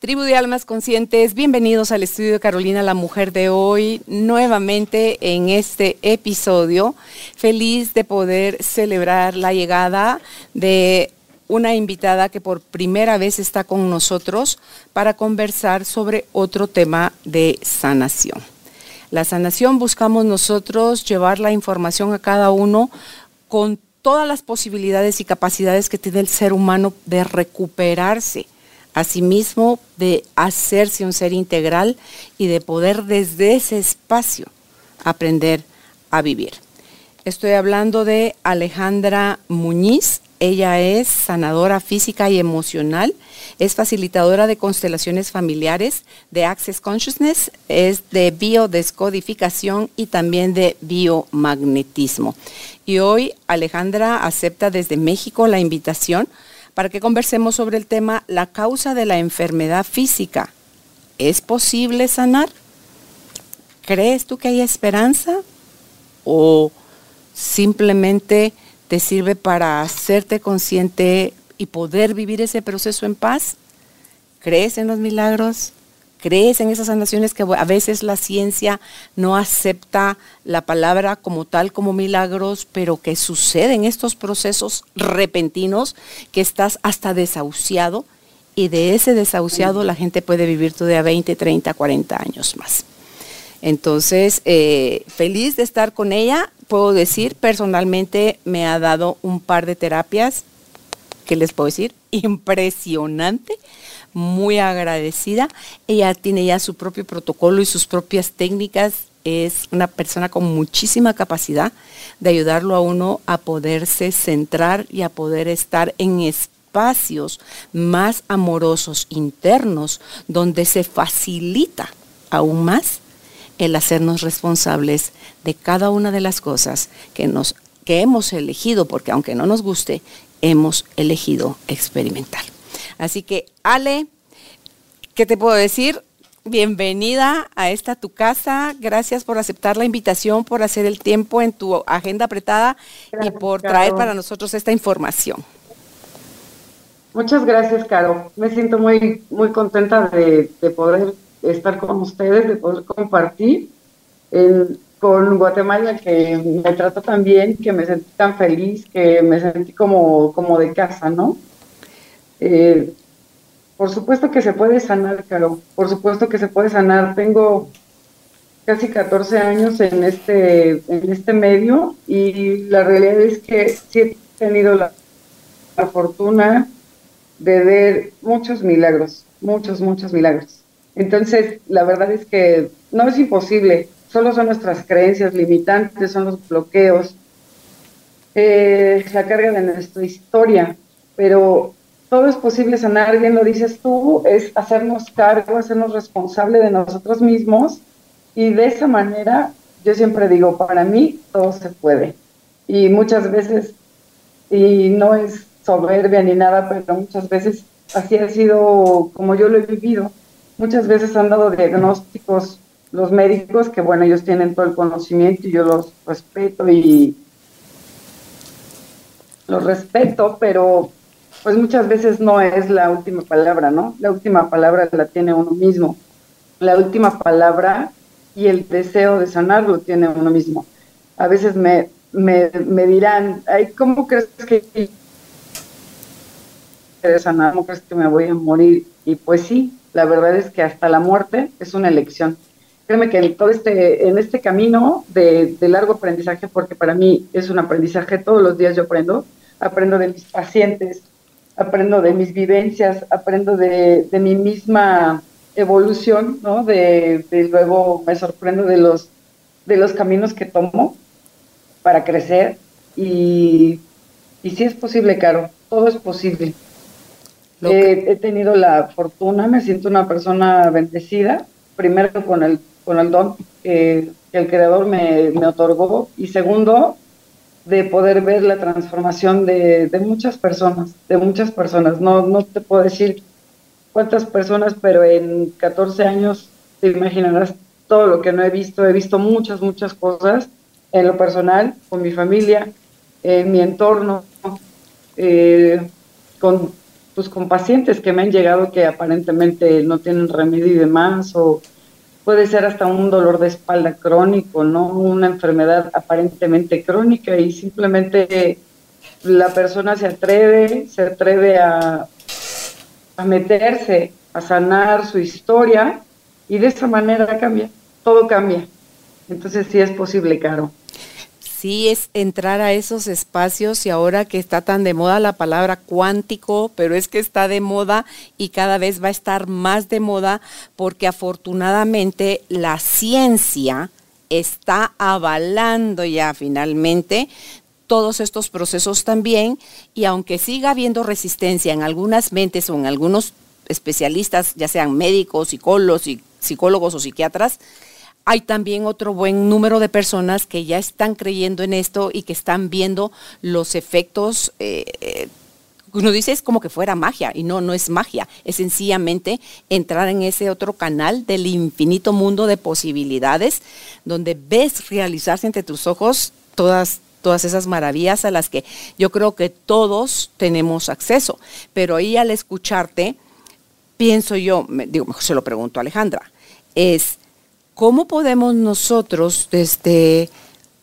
Tribu de Almas Conscientes, bienvenidos al estudio de Carolina la Mujer de hoy, nuevamente en este episodio. Feliz de poder celebrar la llegada de una invitada que por primera vez está con nosotros para conversar sobre otro tema de sanación. La sanación buscamos nosotros llevar la información a cada uno con todas las posibilidades y capacidades que tiene el ser humano de recuperarse Asimismo, de hacerse un ser integral y de poder desde ese espacio aprender a vivir. Estoy hablando de Alejandra Muñiz. Ella es sanadora física y emocional, es facilitadora de constelaciones familiares, de Access Consciousness, es de biodescodificación y también de biomagnetismo. Y hoy Alejandra acepta desde México la invitación para que conversemos sobre el tema la causa de la enfermedad física. ¿Es posible sanar? ¿Crees tú que hay esperanza? ¿O simplemente te sirve para hacerte consciente y poder vivir ese proceso en paz? ¿Crees en los milagros? Crees en esas sanaciones que a veces la ciencia no acepta la palabra como tal, como milagros, pero que suceden estos procesos repentinos que estás hasta desahuciado y de ese desahuciado la gente puede vivir todavía 20, 30, 40 años más. Entonces, eh, feliz de estar con ella. Puedo decir, personalmente me ha dado un par de terapias, ¿qué les puedo decir? Impresionante muy agradecida. Ella tiene ya su propio protocolo y sus propias técnicas. Es una persona con muchísima capacidad de ayudarlo a uno a poderse centrar y a poder estar en espacios más amorosos internos donde se facilita aún más el hacernos responsables de cada una de las cosas que nos que hemos elegido, porque aunque no nos guste, hemos elegido experimentar. Así que, Ale, ¿qué te puedo decir? Bienvenida a esta tu casa. Gracias por aceptar la invitación, por hacer el tiempo en tu agenda apretada y por traer para nosotros esta información. Muchas gracias, Caro. Me siento muy, muy contenta de, poder estar con ustedes, de poder compartir con Guatemala, que me trató tan bien, que me sentí tan feliz, que me sentí como, como de casa, ¿no? Eh, por supuesto que se puede sanar, Caro, por supuesto que se puede sanar. Tengo casi 14 años en este, en este medio y la realidad es que sí he tenido la, fortuna de ver muchos milagros, muchos, muchos milagros. Entonces, la verdad es que no es imposible, solo son nuestras creencias limitantes, son los bloqueos, eh, la carga de nuestra historia, pero todo es posible sanar, bien lo dices tú, es hacernos cargo, hacernos responsable de nosotros mismos y de esa manera, yo siempre digo, para mí todo se puede. Y muchas veces, y no es soberbia ni nada, pero muchas veces así ha sido como yo lo he vivido. Muchas veces han dado diagnósticos los médicos, que bueno, ellos tienen todo el conocimiento y yo los respeto y los respeto, pero pues muchas veces no es la última palabra, ¿no? La última palabra la tiene uno mismo. La última palabra y el deseo de sanar lo tiene uno mismo. A veces me, me, dirán, Ay, ¿cómo crees que sanar? ¿Cómo crees que me voy a morir? Y pues sí, la verdad es que hasta la muerte es una elección. Créeme que en todo este, en este camino de, de largo aprendizaje, porque para mí es un aprendizaje, todos los días yo aprendo, aprendo de mis pacientes, aprendo de mis vivencias, aprendo de, mi misma evolución, ¿no? De, luego me sorprendo de los, de los caminos que tomo para crecer y, y sí es posible, Caro, todo es posible. he tenido la fortuna, me siento una persona bendecida, primero con el, con el don que, el Creador me, me otorgó y segundo, de poder ver la transformación de, muchas personas, de muchas personas. No, no te puedo decir cuántas personas, pero en 14 años te imaginarás todo lo que no he visto. He visto muchas, muchas cosas en lo personal, con mi familia, en mi entorno, eh, con, pues, con pacientes que me han llegado que aparentemente no tienen remedio y demás, o puede ser hasta un dolor de espalda crónico, ¿no? Una enfermedad aparentemente crónica y simplemente la persona se atreve, se atreve a, a meterse, a sanar su historia y de esa manera cambia, todo cambia. Entonces sí es posible, Caro sí es entrar a esos espacios y ahora que está tan de moda la palabra cuántico, pero es que está de moda y cada vez va a estar más de moda porque afortunadamente la ciencia está avalando ya finalmente todos estos procesos también y aunque siga habiendo resistencia en algunas mentes o en algunos especialistas, ya sean médicos, psicólogos, psicólogos o psiquiatras, hay también otro buen número de personas que ya están creyendo en esto y que están viendo los efectos. Eh, eh, uno dice es como que fuera magia y no, no es magia, es sencillamente entrar en ese otro canal del infinito mundo de posibilidades donde ves realizarse entre tus ojos todas todas esas maravillas a las que yo creo que todos tenemos acceso. Pero ahí al escucharte, pienso yo, digo, mejor se lo pregunto a Alejandra, es ¿cómo podemos nosotros desde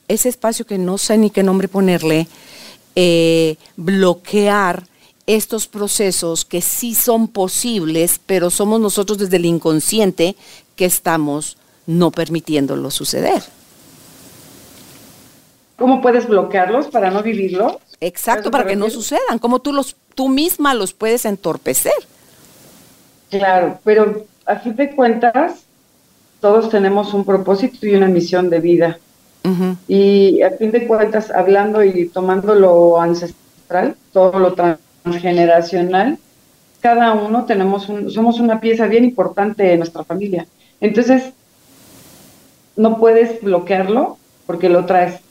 ese espacio que no sé ni qué nombre ponerle, eh, bloquear estos procesos que sí son posibles, pero somos nosotros desde el inconsciente que estamos no permitiéndolo suceder? ¿Cómo puedes bloquearlos para no vivirlos? Exacto, para que no sucedan. ¿Cómo tú los, tú misma los puedes entorpecer? Claro, pero a fin de cuentas, todos tenemos un propósito y una misión de vida. Y a fin de cuentas, hablando y tomando lo ancestral, todo lo transgeneracional, cada uno tenemos un, somos una pieza bien importante de nuestra familia. Entonces, no puedes bloquearlo porque lo traes.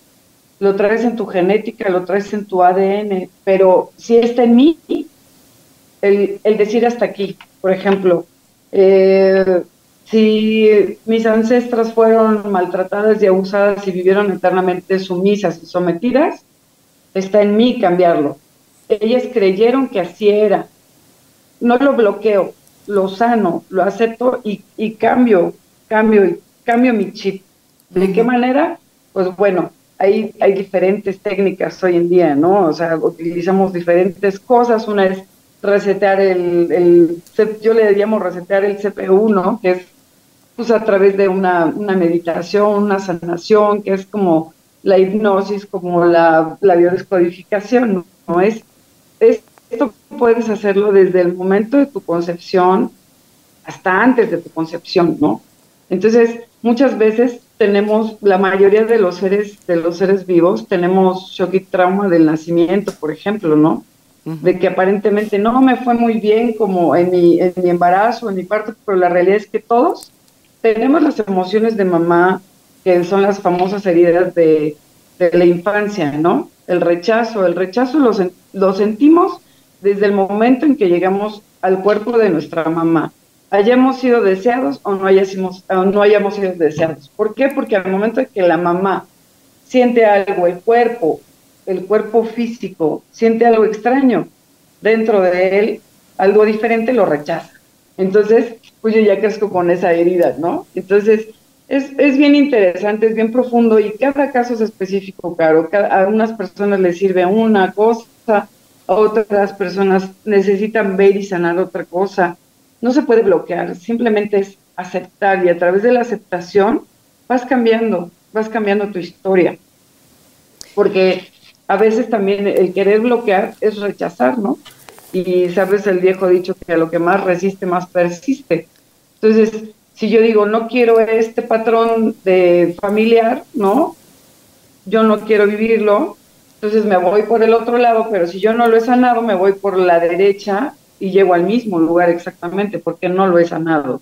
Lo traes en tu genética, lo traes en tu ADN, pero si está en mí, el, el decir hasta aquí, por ejemplo, eh, si mis ancestras fueron maltratadas y abusadas y vivieron eternamente sumisas y sometidas, está en mí cambiarlo. Ellas creyeron que así era. No lo bloqueo, lo sano, lo acepto y, cambio, cambio, cambio mi chip. ¿De qué manera? Pues bueno, hay, hay diferentes técnicas hoy en día, ¿no? O sea, utilizamos diferentes cosas. Una es resetear el, el yo le llamo resetear el CPU, ¿no? Que es pues a través de una, meditación, una sanación, que es como la hipnosis, como la, la biodescodificación, ¿no? Es, esto puedes hacerlo desde el momento de tu concepción hasta antes de tu concepción, ¿no? Entonces, muchas veces tenemos, la mayoría de los seres, de los seres vivos, tenemos shock y trauma del nacimiento, por ejemplo, ¿no? De que aparentemente no me fue muy bien como en mi, en mi embarazo, en mi parto, pero la realidad es que todos tenemos las emociones de mamá, que son las famosas heridas de, la infancia, ¿no? El rechazo, el rechazo lo, lo sentimos desde el momento en que llegamos al cuerpo de nuestra mamá. Hayamos sido deseados o no hayamos, o no hayamos sido deseados. ¿Por qué? Porque al momento en que la mamá siente algo, el cuerpo, el cuerpo físico, siente algo extraño dentro de él, algo diferente, lo rechaza. Entonces, pues yo ya crezco con esa herida, ¿no? Entonces, es, es bien interesante, es bien profundo y cada caso es específico, claro. a unas personas les sirve una cosa, a otras personas necesitan ver y sanar otra cosa. No se puede bloquear, simplemente es aceptar y a través de la aceptación vas cambiando, vas cambiando tu historia. Porque a veces también el querer bloquear es rechazar, ¿no? Y sabes el viejo dicho que a lo que más resiste, más persiste. Entonces, si yo digo, no quiero este patrón de familiar, ¿no? Yo no quiero vivirlo, entonces me voy por el otro lado, pero si yo no lo he sanado, me voy por la derecha y llego al mismo lugar exactamente, porque no lo he sanado.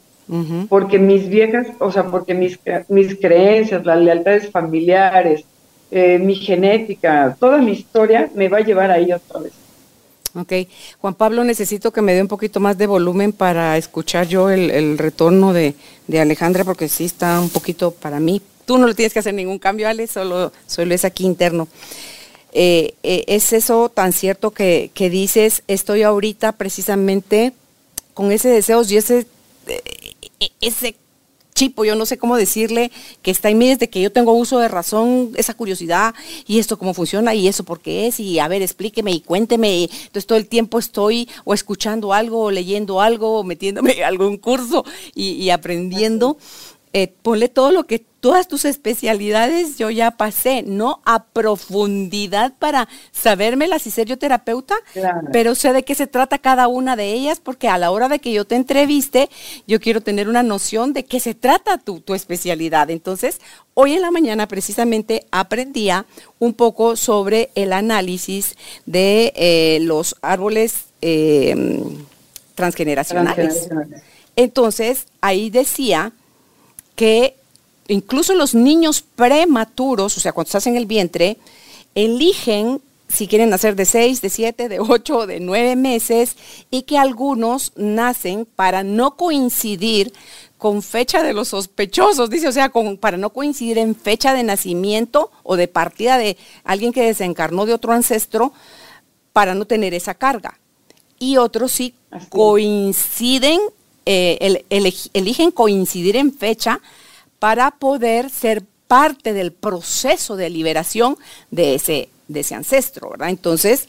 Porque mis viejas, o sea, porque mis, mis creencias, las lealtades familiares, eh, mi genética, toda mi historia me va a llevar ahí otra vez. Ok, Juan Pablo, necesito que me dé un poquito más de volumen para escuchar yo el, retorno de, Alejandra, porque sí está un poquito para mí. Tú no le tienes que hacer ningún cambio, Ale, solo, solo es aquí interno. Eh, eh, es eso tan cierto que, que, dices, estoy ahorita precisamente con ese deseo y ese, ese yo no sé cómo decirle, que está en mí desde que yo tengo uso de razón, esa curiosidad, y esto cómo funciona, y eso por qué es, y a ver, explíqueme y cuénteme. Entonces todo el tiempo estoy o escuchando algo, o leyendo algo, o metiéndome algún curso y, aprendiendo. Eh, ponle todo lo que todas tus especialidades yo ya pasé, no a profundidad para sabérmelas y ser yo terapeuta, pero sé de qué se trata cada una de ellas, porque a la hora de que yo te entreviste, yo quiero tener una noción de qué se trata tu, tu especialidad. Entonces, hoy en la mañana precisamente aprendía un poco sobre el análisis de eh, los árboles eh, transgeneracionales. Entonces, ahí decía que incluso los niños prematuros, o sea, cuando estás en el vientre, eligen si quieren nacer de 6, de 7, de 8 o de 9 meses y que algunos nacen para no coincidir con fecha de los sospechosos, dice, o sea, para no coincidir en fecha de nacimiento o de partida de alguien que desencarnó de otro ancestro, para no tener esa carga. Y otros sí coinciden, eh, eligen coincidir en fecha para poder ser parte del proceso de liberación de ese, de ese ancestro, ¿verdad? Entonces,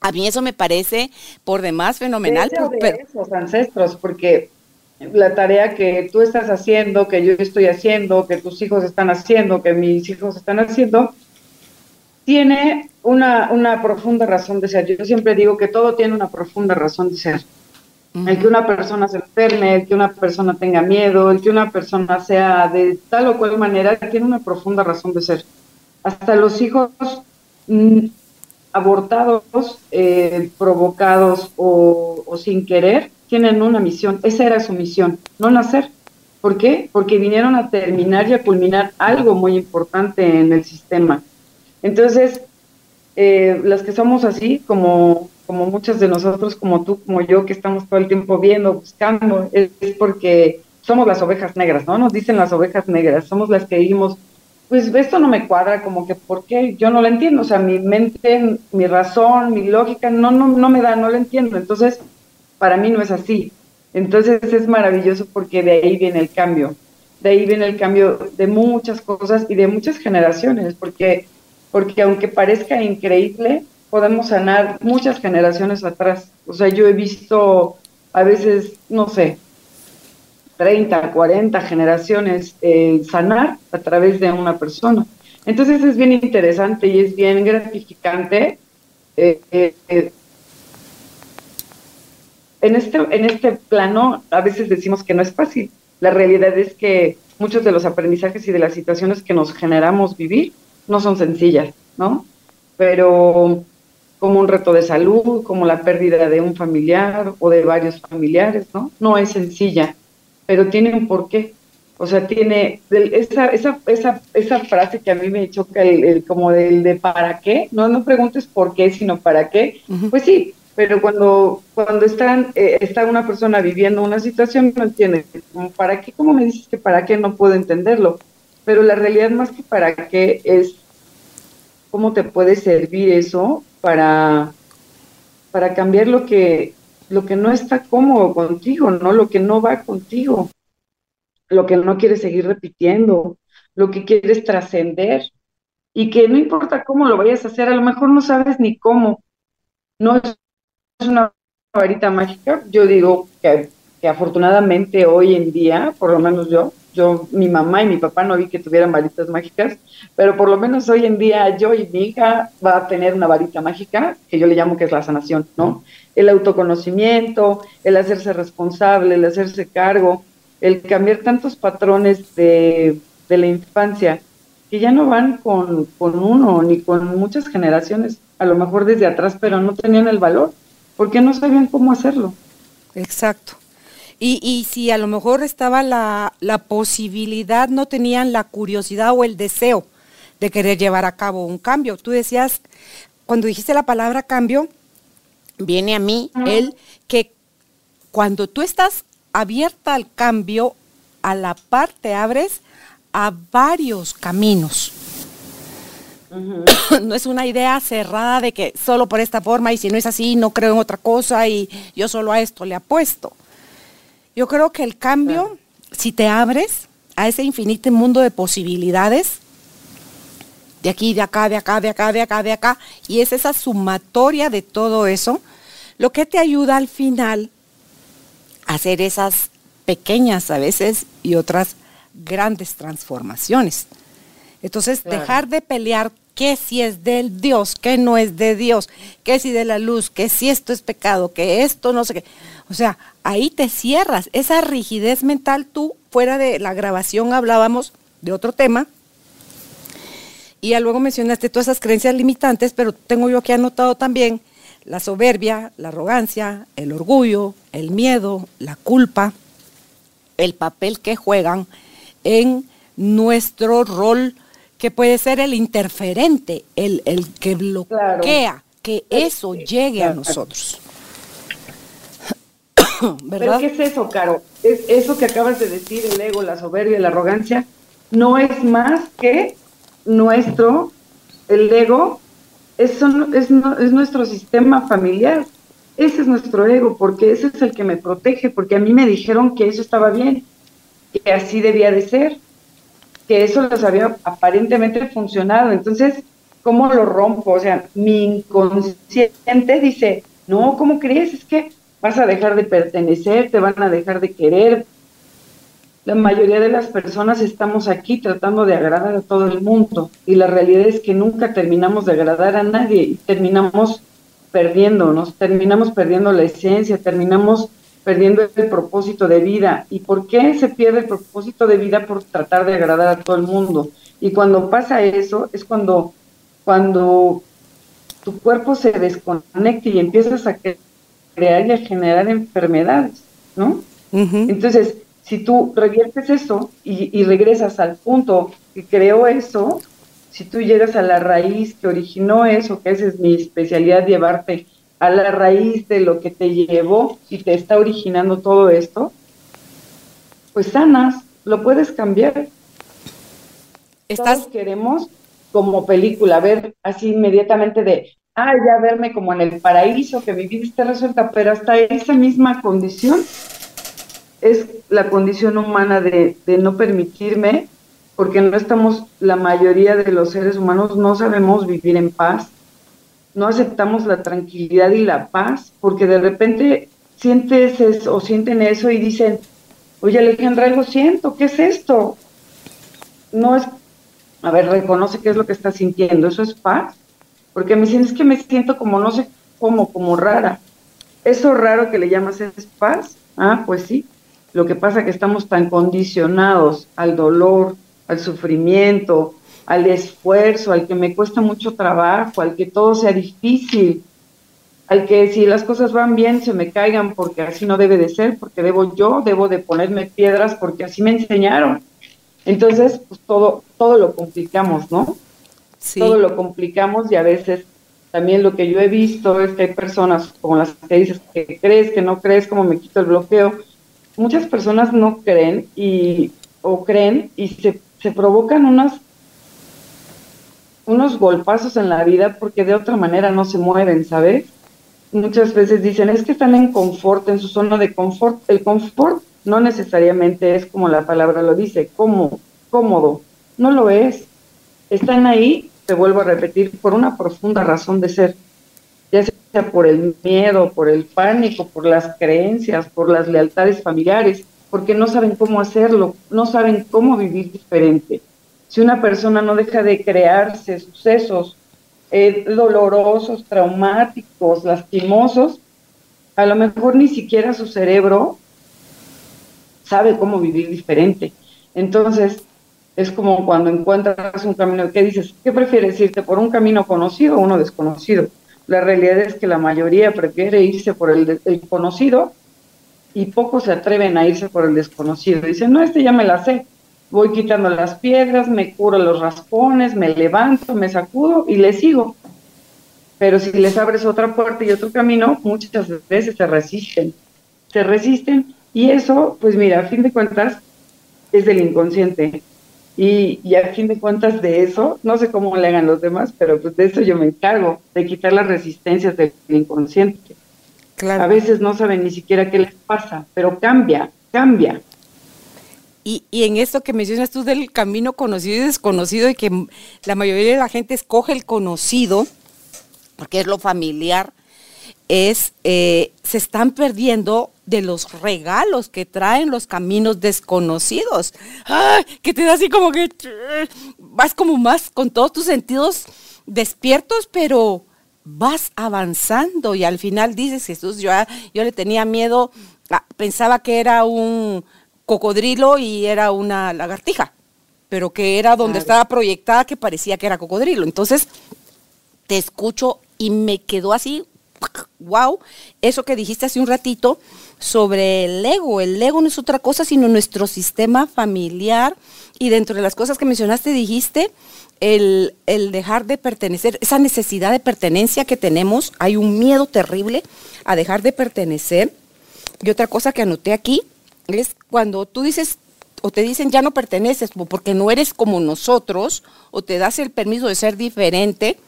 a mí eso me parece por demás fenomenal. De, esos ancestros, porque la tarea que tú estás haciendo, que yo estoy haciendo, que tus hijos están haciendo, que mis hijos están haciendo, tiene una, una profunda razón de ser. Yo siempre digo que todo tiene una profunda razón de ser. El que una persona se enferme, el que una persona tenga miedo, el que una persona sea de tal o cual manera, tiene una profunda razón de ser. Hasta los hijos mm, abortados, eh, provocados o, sin querer, tienen una misión. Esa era su misión, no nacer. ¿Por qué? Porque vinieron a terminar y a culminar algo muy importante en el sistema. Entonces, eh, las que somos así, como, como muchas de nosotros, como tú, como yo, que estamos todo el tiempo viendo, buscando, es, porque somos las ovejas negras, ¿no? Nos dicen las ovejas negras, somos las que dijimos, pues esto no me cuadra, como que, ¿por qué? Yo no lo entiendo, o sea, mi mente, mi razón, mi lógica, no, no, no me da, no lo entiendo. Entonces, para mí no es así. Entonces es maravilloso porque de ahí viene el cambio. De ahí viene el cambio de muchas cosas y de muchas generaciones, porque porque aunque parezca increíble, podemos sanar muchas generaciones atrás. O sea, yo he visto a veces, no sé, 30, 40 generaciones eh, sanar a través de una persona. Entonces es bien interesante y es bien gratificante. Eh, eh, en, este, en este plano a veces decimos que no es fácil. La realidad es que muchos de los aprendizajes y de las situaciones que nos generamos vivir no son sencillas, ¿no? Pero como un reto de salud, como la pérdida de un familiar o de varios familiares, ¿no? No es sencilla, pero tiene un porqué. O sea, tiene esa, esa, esa, esa frase que a mí me choca, el, como del de para qué, no, no preguntes por qué, sino para qué. Pues sí, pero cuando, cuando están, eh, está una persona viviendo una situación, no entiende, ¿para qué? ¿Cómo me dices que para qué? No puedo entenderlo. Pero la realidad más que para qué es cómo te puede servir eso para, para cambiar lo que, lo que no está cómodo contigo, ¿no? Lo que no va contigo, lo que no quieres seguir repitiendo, lo que quieres trascender y que no importa cómo lo vayas a hacer, a lo mejor no sabes ni cómo. No es una varita mágica. Yo digo que, que afortunadamente hoy en día, por lo menos yo, yo, mi mamá y mi papá no vi que tuvieran varitas mágicas, pero por lo menos hoy en día yo y mi hija va a tener una varita mágica, que yo le llamo que es la sanación, ¿no? El autoconocimiento, el hacerse responsable, el hacerse cargo, el cambiar tantos patrones de, de la infancia que ya no van con, con uno ni con muchas generaciones, a lo mejor desde atrás, pero no tenían el valor, porque no sabían cómo hacerlo. Exacto. Y, y si a lo mejor estaba la, la posibilidad, no tenían la curiosidad o el deseo de querer llevar a cabo un cambio. Tú decías, cuando dijiste la palabra cambio, viene a mí el que cuando tú estás abierta al cambio, a la par te abres a varios caminos. No es una idea cerrada de que solo por esta forma y si no es así no creo en otra cosa y yo solo a esto le apuesto. Yo creo que el cambio, si te abres a ese infinito mundo de posibilidades, de aquí, de acá, de acá, de acá, de acá, de acá, y es esa sumatoria de todo eso, lo que te ayuda al final a hacer esas pequeñas a veces y otras grandes transformaciones. Entonces, dejar de pelear qué si es del Dios, qué no es de Dios, qué si de la luz, qué si esto es pecado, que esto no sé qué. O sea, ahí te cierras. Esa rigidez mental, tú, fuera de la grabación hablábamos de otro tema. Y ya luego mencionaste todas esas creencias limitantes, pero tengo yo aquí anotado también la soberbia, la arrogancia, el orgullo, el miedo, la culpa, el papel que juegan en nuestro rol que puede ser el interferente, el, que bloquea que eso llegue a nosotros. ¿Verdad? ¿Pero qué es eso, Caro? Es eso que acabas de decir, el ego, la soberbia, la arrogancia, no es más que nuestro, el ego, es, es, es nuestro sistema familiar. Ese es nuestro ego, porque ese es el que me protege, porque a mí me dijeron que eso estaba bien, que así debía de ser que eso les había aparentemente funcionado. Entonces, ¿cómo lo rompo? O sea, mi inconsciente dice, no, ¿cómo crees? Es que vas a dejar de pertenecer, te van a dejar de querer. La mayoría de las personas estamos aquí tratando de agradar a todo el mundo y la realidad es que nunca terminamos de agradar a nadie y terminamos perdiéndonos, terminamos perdiendo la esencia, terminamos perdiendo el propósito de vida. ¿Y por qué se pierde el propósito de vida? Por tratar de agradar a todo el mundo. Y cuando pasa eso, es cuando, cuando tu cuerpo se desconecta y empiezas a crear y a generar enfermedades, ¿no? Entonces, si tú reviertes eso y, y regresas al punto que creó eso, si tú llegas a la raíz que originó eso, que esa es mi especialidad, llevarte a la raíz de lo que te llevó y te está originando todo esto, pues sanas, lo puedes cambiar. Estás... queremos como película, ver así inmediatamente de, ah, ya verme como en el paraíso, que esté resuelta, pero hasta esa misma condición es la condición humana de, de no permitirme, porque no estamos, la mayoría de los seres humanos no sabemos vivir en paz, no aceptamos la tranquilidad y la paz, porque de repente sientes eso, o sienten eso y dicen, oye Alejandra, algo siento, ¿qué es esto? No es, a ver, reconoce qué es lo que estás sintiendo, eso es paz, porque me dicen, es que me siento como, no sé cómo, como rara. Eso raro que le llamas es paz, ah, pues sí, lo que pasa es que estamos tan condicionados al dolor, al sufrimiento, al esfuerzo, al que me cuesta mucho trabajo, al que todo sea difícil, al que si las cosas van bien se me caigan porque así no debe de ser, porque debo yo, debo de ponerme piedras porque así me enseñaron. Entonces, pues todo, todo lo complicamos, ¿no? Todo lo complicamos y a veces también lo que yo he visto es que hay personas como las que dices que crees, que no crees, como me quito el bloqueo. Muchas personas no creen y o creen y se, se provocan unas unos golpazos en la vida porque de otra manera no se mueven, ¿sabes? Muchas veces dicen, es que están en confort, en su zona de confort. El confort no necesariamente es como la palabra lo dice, como, cómodo. No lo es. Están ahí, te vuelvo a repetir, por una profunda razón de ser. Ya sea por el miedo, por el pánico, por las creencias, por las lealtades familiares, porque no saben cómo hacerlo, no saben cómo vivir diferente si una persona no deja de crearse sucesos eh, dolorosos, traumáticos, lastimosos, a lo mejor ni siquiera su cerebro sabe cómo vivir diferente. Entonces, es como cuando encuentras un camino, ¿qué dices? ¿Qué prefieres irte por un camino conocido o uno desconocido? La realidad es que la mayoría prefiere irse por el, conocido y pocos se atreven a irse por el desconocido. Dicen, no, este ya me la sé, voy quitando las piedras, me curo los raspones, me levanto, me sacudo y le sigo. Pero si les abres otra puerta y otro camino, muchas veces se resisten. Se resisten y eso, pues mira, a fin de cuentas, es del inconsciente. Y, y, a fin de cuentas de eso, no sé cómo le hagan los demás, pero pues de eso yo me encargo, de quitar las resistencias del inconsciente. Claro. A veces no saben ni siquiera qué les pasa, pero cambia, cambia. Y, y, en esto que mencionas tú del camino conocido y desconocido, y que la mayoría de la gente escoge el conocido, porque es lo familiar, es, eh, se están perdiendo de los regalos que traen los caminos desconocidos. ¡Ay! Que te da así como que vas como más con todos tus sentidos despiertos, pero vas avanzando y al final dices, Jesús, yo, yo le tenía miedo, ah, pensaba que era un cocodrilo y era una lagartija, pero que era donde estaba proyectada que parecía que era cocodrilo. Entonces, te escucho y me quedó así, wow, eso que dijiste hace un ratito sobre el ego. El ego no es otra cosa sino nuestro sistema familiar y dentro de las cosas que mencionaste dijiste el, el dejar de pertenecer, esa necesidad de pertenencia que tenemos, hay un miedo terrible a dejar de pertenecer. Y otra cosa que anoté aquí es cuando tú dices o te dicen ya no perteneces porque no eres como nosotros o te das el permiso de ser diferente,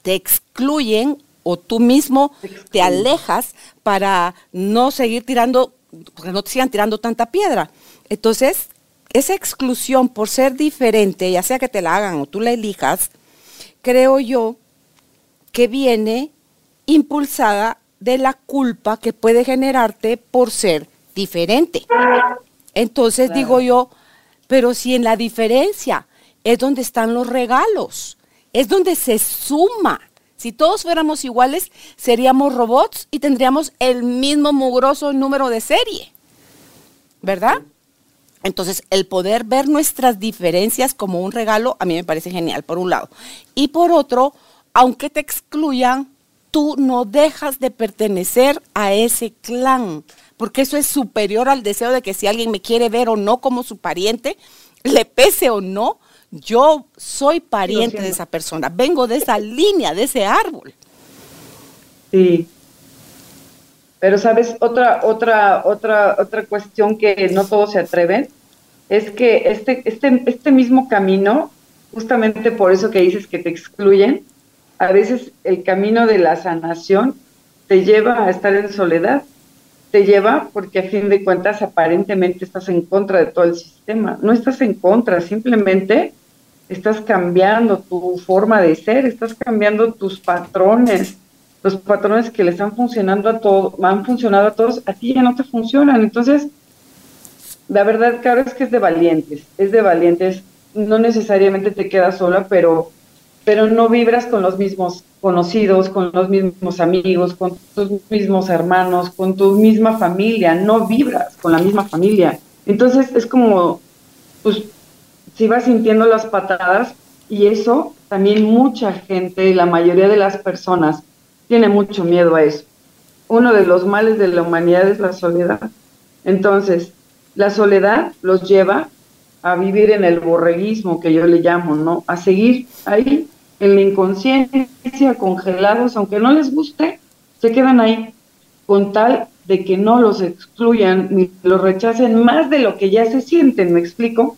te excluyen o tú mismo te alejas para no seguir tirando, porque no te sigan tirando tanta piedra. Entonces, esa exclusión por ser diferente, ya sea que te la hagan o tú la elijas, creo yo que viene impulsada de la culpa que puede generarte por ser diferente. Entonces digo yo, pero si en la diferencia es donde están los regalos, es donde se suma. Si todos fuéramos iguales, seríamos robots y tendríamos el mismo mugroso número de serie. ¿Verdad? Entonces, el poder ver nuestras diferencias como un regalo, a mí me parece genial, por un lado. Y por otro, aunque te excluyan, tú no dejas de pertenecer a ese clan, porque eso es superior al deseo de que si alguien me quiere ver o no como su pariente, le pese o no, yo soy pariente de esa persona, vengo de esa línea, de ese árbol. Sí. Pero sabes, otra, otra, otra, otra cuestión que no todos se atreven, es que este, este, este mismo camino, justamente por eso que dices que te excluyen, a veces el camino de la sanación te lleva a estar en soledad te lleva porque a fin de cuentas aparentemente estás en contra de todo el sistema. No estás en contra, simplemente estás cambiando tu forma de ser, estás cambiando tus patrones, los patrones que les han funcionando a todos, han funcionado a todos, a ti ya no te funcionan. Entonces, la verdad, claro, es que es de valientes, es de valientes. No necesariamente te quedas sola, pero pero no vibras con los mismos conocidos, con los mismos amigos, con tus mismos hermanos, con tu misma familia, no vibras con la misma familia. Entonces es como, pues, si vas sintiendo las patadas y eso también mucha gente, la mayoría de las personas, tiene mucho miedo a eso. Uno de los males de la humanidad es la soledad. Entonces, la soledad los lleva a vivir en el borreguismo que yo le llamo, ¿no? A seguir ahí en la inconsciencia, congelados, aunque no les guste, se quedan ahí, con tal de que no los excluyan ni los rechacen más de lo que ya se sienten, ¿me explico?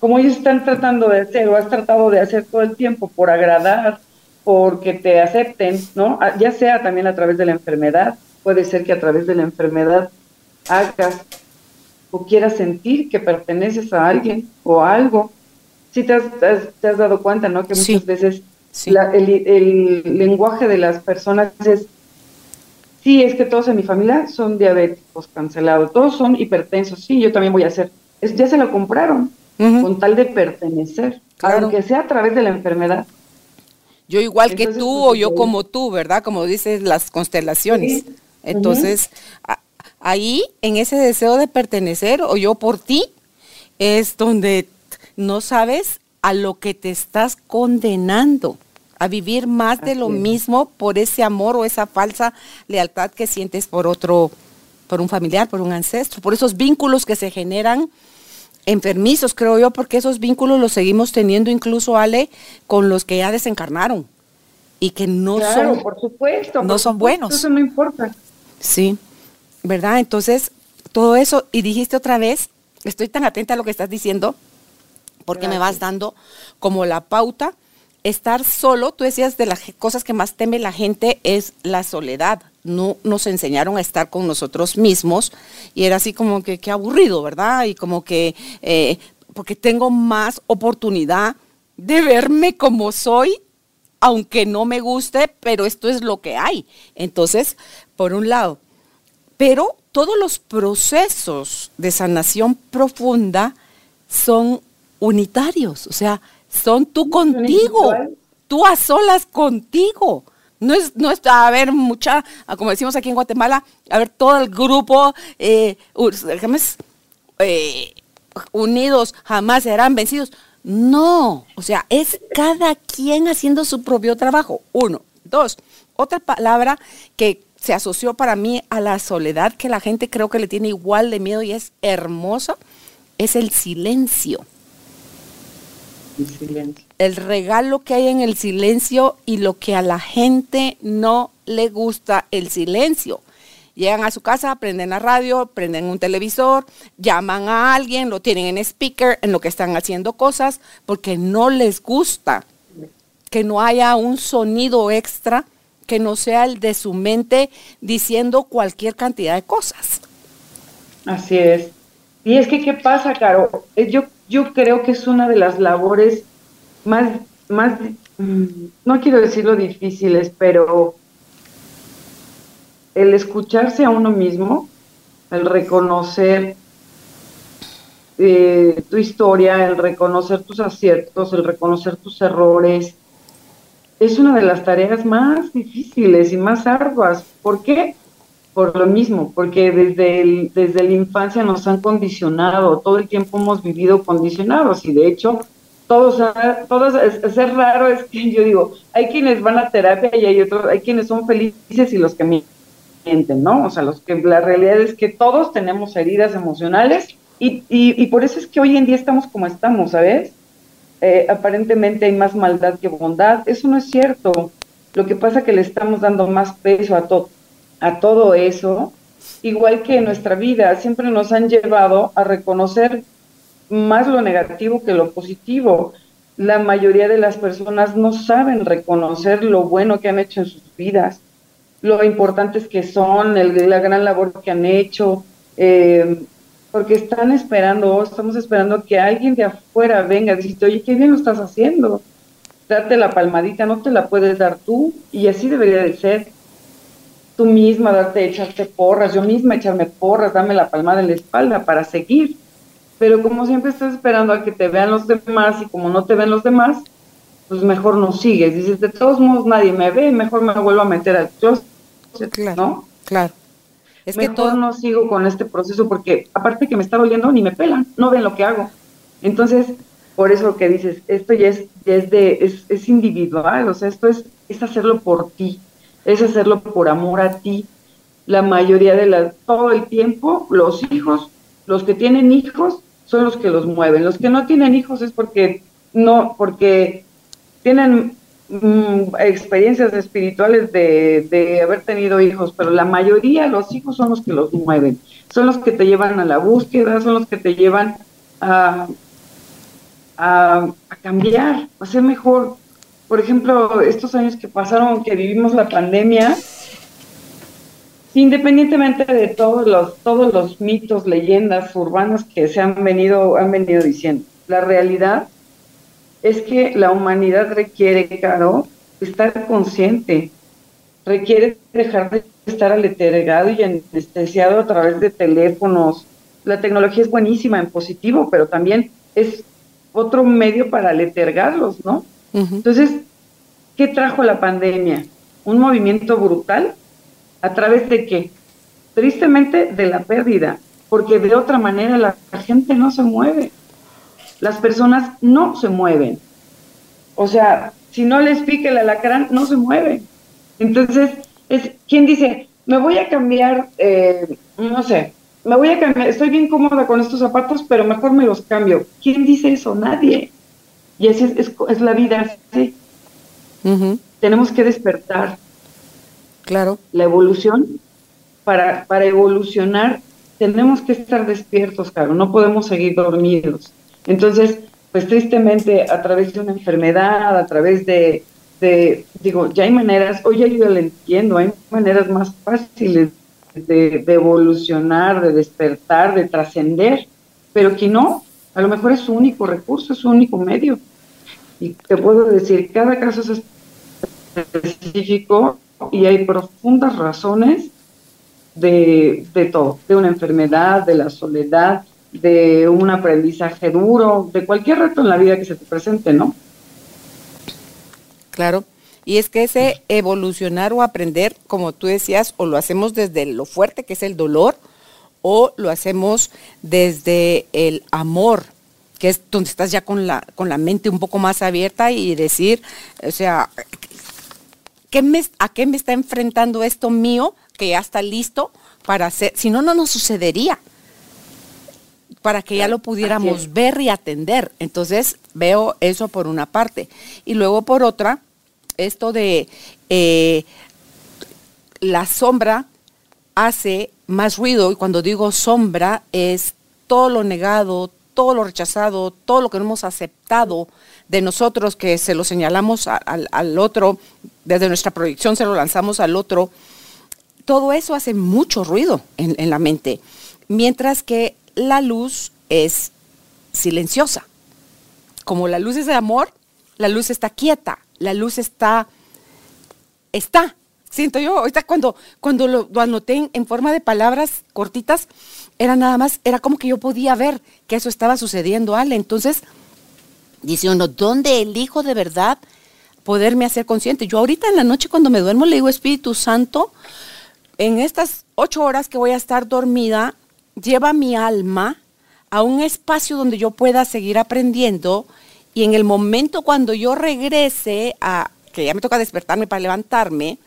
Como ellos están tratando de hacer o has tratado de hacer todo el tiempo por agradar, porque te acepten, ¿no? Ah, ya sea también a través de la enfermedad, puede ser que a través de la enfermedad hagas o quieras sentir que perteneces a alguien o a algo. Si te has, dado cuenta, ¿no? Que muchas veces el, lenguaje de las personas es, sí, es que todos en mi familia son diabéticos cancelados, todos son hipertensos, sí, yo también voy a hacer. Es, ya se lo compraron con tal de pertenecer, aunque sea a través de la enfermedad. Yo igual que tú o pues, yo como tú, ¿verdad? Como dices las constelaciones. Entonces, ahí, en ese deseo de pertenecer o yo por ti, es donde no sabes a lo que te estás condenando a vivir más de lo mismo por ese amor o esa falsa lealtad que sientes por otro, por un familiar, por un ancestro, por esos vínculos que se generan enfermizos, creo yo, porque esos vínculos los seguimos teniendo incluso, Ale, con los que ya desencarnaron y que no claro, son, por supuesto, no por son supuesto, buenos. Eso no importa. Sí, ¿verdad? Entonces, todo eso, y dijiste otra vez, estoy tan atenta a lo que estás diciendo, porque me vas dando como la pauta. Estar solo, tú decías de las cosas que más teme la gente es la soledad. No nos enseñaron a estar con nosotros mismos y era así como que qué aburrido, ¿verdad? Y como que, eh, porque tengo más oportunidad de verme como soy, aunque no me guste, pero esto es lo que hay. Entonces, por un lado, pero todos los procesos de sanación profunda son unitarios, o sea, son tú contigo, tú a solas contigo. No es, no es a ver mucha, como decimos aquí en Guatemala, a ver todo el grupo, eh, eh, unidos jamás serán vencidos. No, o sea, es cada quien haciendo su propio trabajo. Uno. Dos, otra palabra que se asoció para mí a la soledad que la gente creo que le tiene igual de miedo y es hermosa, es el silencio. El silencio. El regalo que hay en el silencio y lo que a la gente no le gusta el silencio. Llegan a su casa, prenden la radio, prenden un televisor, llaman a alguien, lo tienen en speaker, en lo que están haciendo cosas, porque no les gusta que no haya un sonido extra que no sea el de su mente diciendo cualquier cantidad de cosas. Así es. Y es que, ¿qué pasa, Caro? Eh, yo, yo creo que es una de las labores más, más, mm, no quiero decirlo difíciles, pero el escucharse a uno mismo, el reconocer eh, tu historia, el reconocer tus aciertos, el reconocer tus errores, es una de las tareas más difíciles y más arduas. ¿Por qué? Por lo mismo, porque desde, el, desde la infancia nos han condicionado, todo el tiempo hemos vivido condicionados y de hecho todos, todos es, es, raro, es que yo digo, hay quienes van a terapia y hay otros, hay quienes son felices y los que mienten, ¿no? O sea, los que la realidad es que todos tenemos heridas emocionales y, y, por eso es que hoy en día estamos como estamos, ¿sabes? Eh, aparentemente hay más maldad que bondad. Eso no es cierto. Lo que pasa es que le estamos dando más peso a, to a todo eso, igual que en nuestra vida, siempre nos han llevado a reconocer más lo negativo que lo positivo. La mayoría de las personas no saben reconocer lo bueno que han hecho en sus vidas, lo importantes que son, el, la gran labor que han hecho, eh, porque están esperando, estamos esperando que alguien de afuera venga y decirte, oye, qué bien lo estás haciendo, darte la palmadita, no te la puedes dar tú, y así debería de ser. Tú misma darte, echarte porras, yo misma echarme porras, dame la palmada en la espalda para seguir. Pero como siempre estás esperando a que te vean los demás y como no te ven los demás, pues mejor no sigues. Dices, de todos modos nadie me ve, mejor me vuelvo a meter al closet, Claro, ¿no? claro. Es Mejor que todo, no sigo con este proceso porque aparte que me está doliendo ni me pelan, no ven lo que hago. Entonces, por eso que dices, esto ya es, ya es de, es, es individual, o sea, esto es, es hacerlo por ti, es hacerlo por amor a ti. La mayoría de las, todo el tiempo, los hijos, los que tienen hijos, son los que los mueven. Los que no tienen hijos es porque no, porque tienen mm, experiencias espirituales de, de, haber tenido hijos, pero la mayoría, los hijos son los que los mueven, son los que te llevan a la búsqueda, son los que te llevan a, a, a cambiar, a ser mejor. Por ejemplo, estos años que pasaron, que vivimos la pandemia, independientemente de todos los, todos los mitos, leyendas urbanas que se han venido, han venido diciendo, la realidad es que la humanidad requiere, Caro, estar consciente, requiere dejar de estar aletergado y anestesiado a través de teléfonos. La tecnología es buenísima en positivo, pero también es otro medio para aletergarlos, ¿no? Entonces, ¿qué trajo la pandemia? Un movimiento brutal a través de qué? Tristemente de la pérdida, porque de otra manera la, la gente no se mueve las personas no se mueven. O sea, si no les pique el alacrán, no se mueven. Entonces, es quien dice, me voy a cambiar, eh, no sé, me voy a cambiar, estoy bien cómoda con estos zapatos, pero mejor me los cambio. ¿Quién dice eso? Nadie. Y así es, es, la vida. Tenemos que despertar. Claro. La evolución, para, para evolucionar, tenemos que estar despiertos, claro, no podemos seguir dormidos. Entonces, pues tristemente, a través de una enfermedad, a través de, de digo, ya hay maneras, hoy ya yo lo entiendo, hay maneras más fáciles de, evolucionar, de despertar, de trascender, pero que no, a lo mejor es su único recurso, es su único medio. Y te puedo decir, cada caso es específico y hay profundas razones de, de todo, de una enfermedad, de la soledad, de un aprendizaje duro, de cualquier reto en la vida que se te presente, ¿no? Claro. Y es que ese evolucionar o aprender, como tú decías, o lo hacemos desde lo fuerte que es el dolor, o lo hacemos desde el amor, que es donde estás ya con la, con la mente un poco más abierta y decir, o sea, ¿qué me, ¿a qué me está enfrentando esto mío que ya está listo para hacer? Si no, no nos sucedería para que ya lo pudiéramos ver y atender. Entonces veo eso por una parte. Y luego por otra, esto de eh, la sombra hace más ruido y cuando digo sombra es todo lo negado, todo lo rechazado, todo lo que no hemos aceptado de nosotros, que se lo señalamos al, otro, desde nuestra proyección se lo lanzamos al otro, todo eso hace mucho ruido en, en la mente, mientras que la luz es silenciosa. Como la luz es de amor, la luz está quieta, la luz está, está. Siento yo, ahorita cuando, cuando lo, anoté en, forma de palabras cortitas, era nada más, era como que yo podía ver que eso estaba sucediendo, Ale. Entonces, dice uno, ¿dónde elijo de verdad poderme hacer consciente? Yo ahorita en la noche cuando me duermo le digo, Espíritu Santo, en estas ocho horas que voy a estar dormida, lleva mi alma a un espacio donde yo pueda seguir aprendiendo y en el momento cuando yo regrese a, que ya me toca despertarme para levantarme,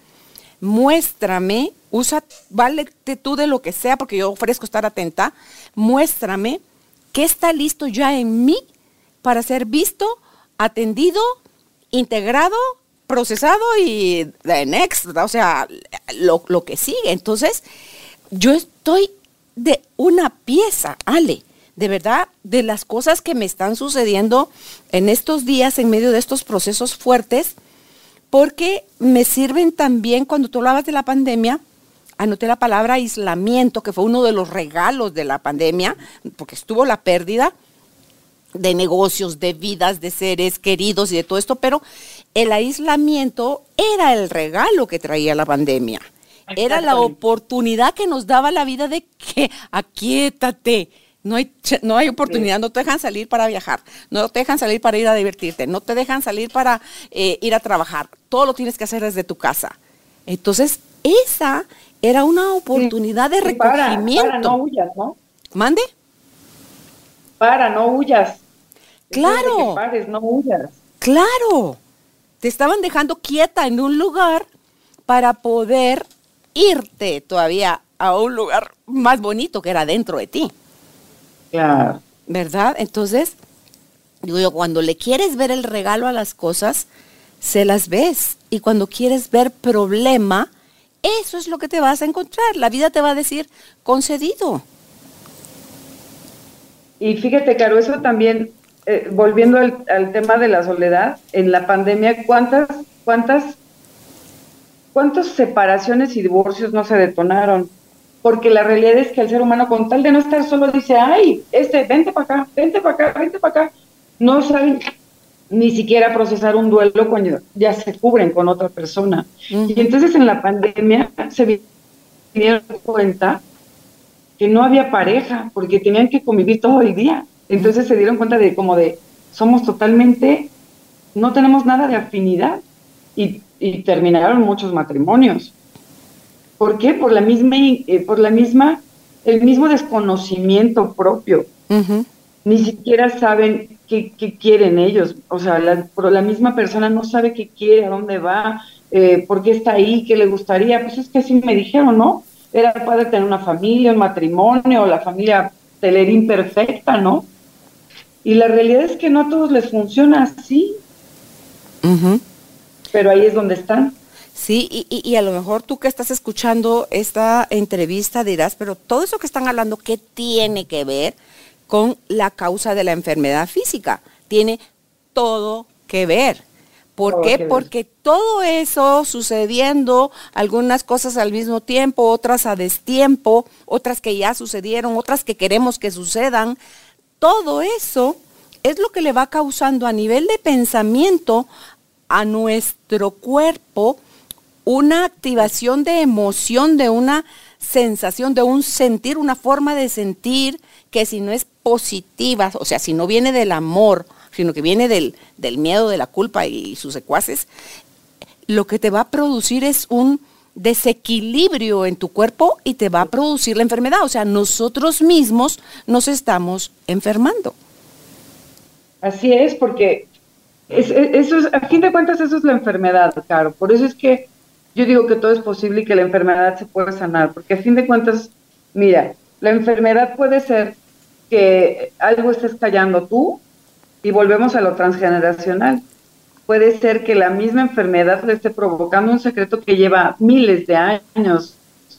muéstrame, usa, válete tú de lo que sea, porque yo ofrezco estar atenta, muéstrame qué está listo ya en mí para ser visto, atendido, integrado, procesado y the next, o sea, lo, lo que sigue. Entonces, yo estoy de una pieza, Ale de verdad, de las cosas que me están sucediendo en estos días, en medio de estos procesos fuertes, porque me sirven también, cuando tú hablabas de la pandemia, anoté la palabra aislamiento, que fue uno de los regalos de la pandemia, porque estuvo la pérdida de negocios, de vidas, de seres queridos y de todo esto, pero el aislamiento era el regalo que traía la pandemia. Era la oportunidad que nos daba la vida de que aquíétate, no hay, no hay oportunidad, no te dejan salir para viajar, no te dejan salir para ir a divertirte, no te dejan salir para eh, ir a trabajar. Todo lo tienes que hacer desde tu casa. Entonces, esa era una oportunidad de recogimiento. Para, no huyas, ¿no? ¿Mande? Para, no huyas. Claro. no huyas. Claro. Te estaban dejando quieta en un lugar para poder irte todavía a un lugar más bonito que era dentro de ti. Claro. ¿Verdad? Entonces, digo yo, cuando le quieres ver el regalo a las cosas, se las ves. Y cuando quieres ver problema, eso es lo que te vas a encontrar. La vida te va a decir, concedido. Y fíjate, Caro, eso también, eh, volviendo al, al, tema de la soledad, en la pandemia, ¿cuántas, cuántas, cuántas separaciones y divorcios no se detonaron? Porque la realidad es que el ser humano con tal de no estar solo dice, ay, este, vente para acá, vente para acá, vente para acá. No saben ni siquiera procesar un duelo cuando ya se cubren con otra persona. Y entonces en la pandemia se dieron cuenta que no había pareja, porque tenían que convivir todo el día. Entonces se dieron cuenta de como de, somos totalmente, no tenemos nada de afinidad. Y, y terminaron muchos matrimonios. ¿Por qué? Por la misma, eh, por la misma, el mismo desconocimiento propio. Ni siquiera saben qué, quieren ellos. O sea, la, la misma persona no sabe qué quiere, a dónde va, eh, por qué está ahí, qué le gustaría. Pues es que así me dijeron, ¿no? era padre tener una familia, un matrimonio, la familia telerín perfecta, ¿no? Y la realidad es que no a todos les funciona así. Pero ahí es donde están. Sí, y, y, a lo mejor tú que estás escuchando esta entrevista dirás, pero todo eso que están hablando, ¿qué tiene que ver con la causa de la enfermedad física? Tiene todo que ver. ¿Por qué? Porque todo eso sucediendo, algunas cosas al mismo tiempo, otras a destiempo, otras que ya sucedieron, otras que queremos que sucedan, todo eso es lo que le va causando a nivel de pensamiento a nuestro cuerpo una activación de emoción, de una sensación, de un sentir, una forma de sentir que si no es positiva, o sea, si no viene del amor, sino que viene del, del miedo, de la culpa y sus secuaces, lo que te va a producir es un desequilibrio en tu cuerpo y te va a producir la enfermedad. O sea, nosotros mismos nos estamos enfermando. Así es, porque eso es, a fin de cuentas eso es la enfermedad, claro. Por eso es que yo digo que todo es posible y que la enfermedad se puede sanar, porque a fin de cuentas, mira, la enfermedad puede ser que algo estés callando tú y volvemos a lo transgeneracional. Puede ser que la misma enfermedad le esté provocando un secreto que lleva miles de años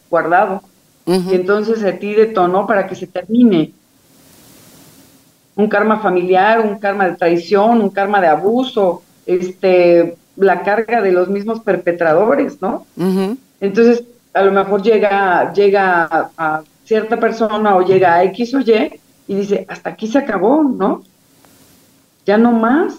guardado y entonces a ti detonó para que se termine. Un karma familiar, un karma de traición, un karma de abuso, este, la carga de los mismos perpetradores, ¿no? Entonces, a lo mejor llega, llega a, cierta persona o llega a X o Y y dice, hasta aquí se acabó, ¿no? Ya no más.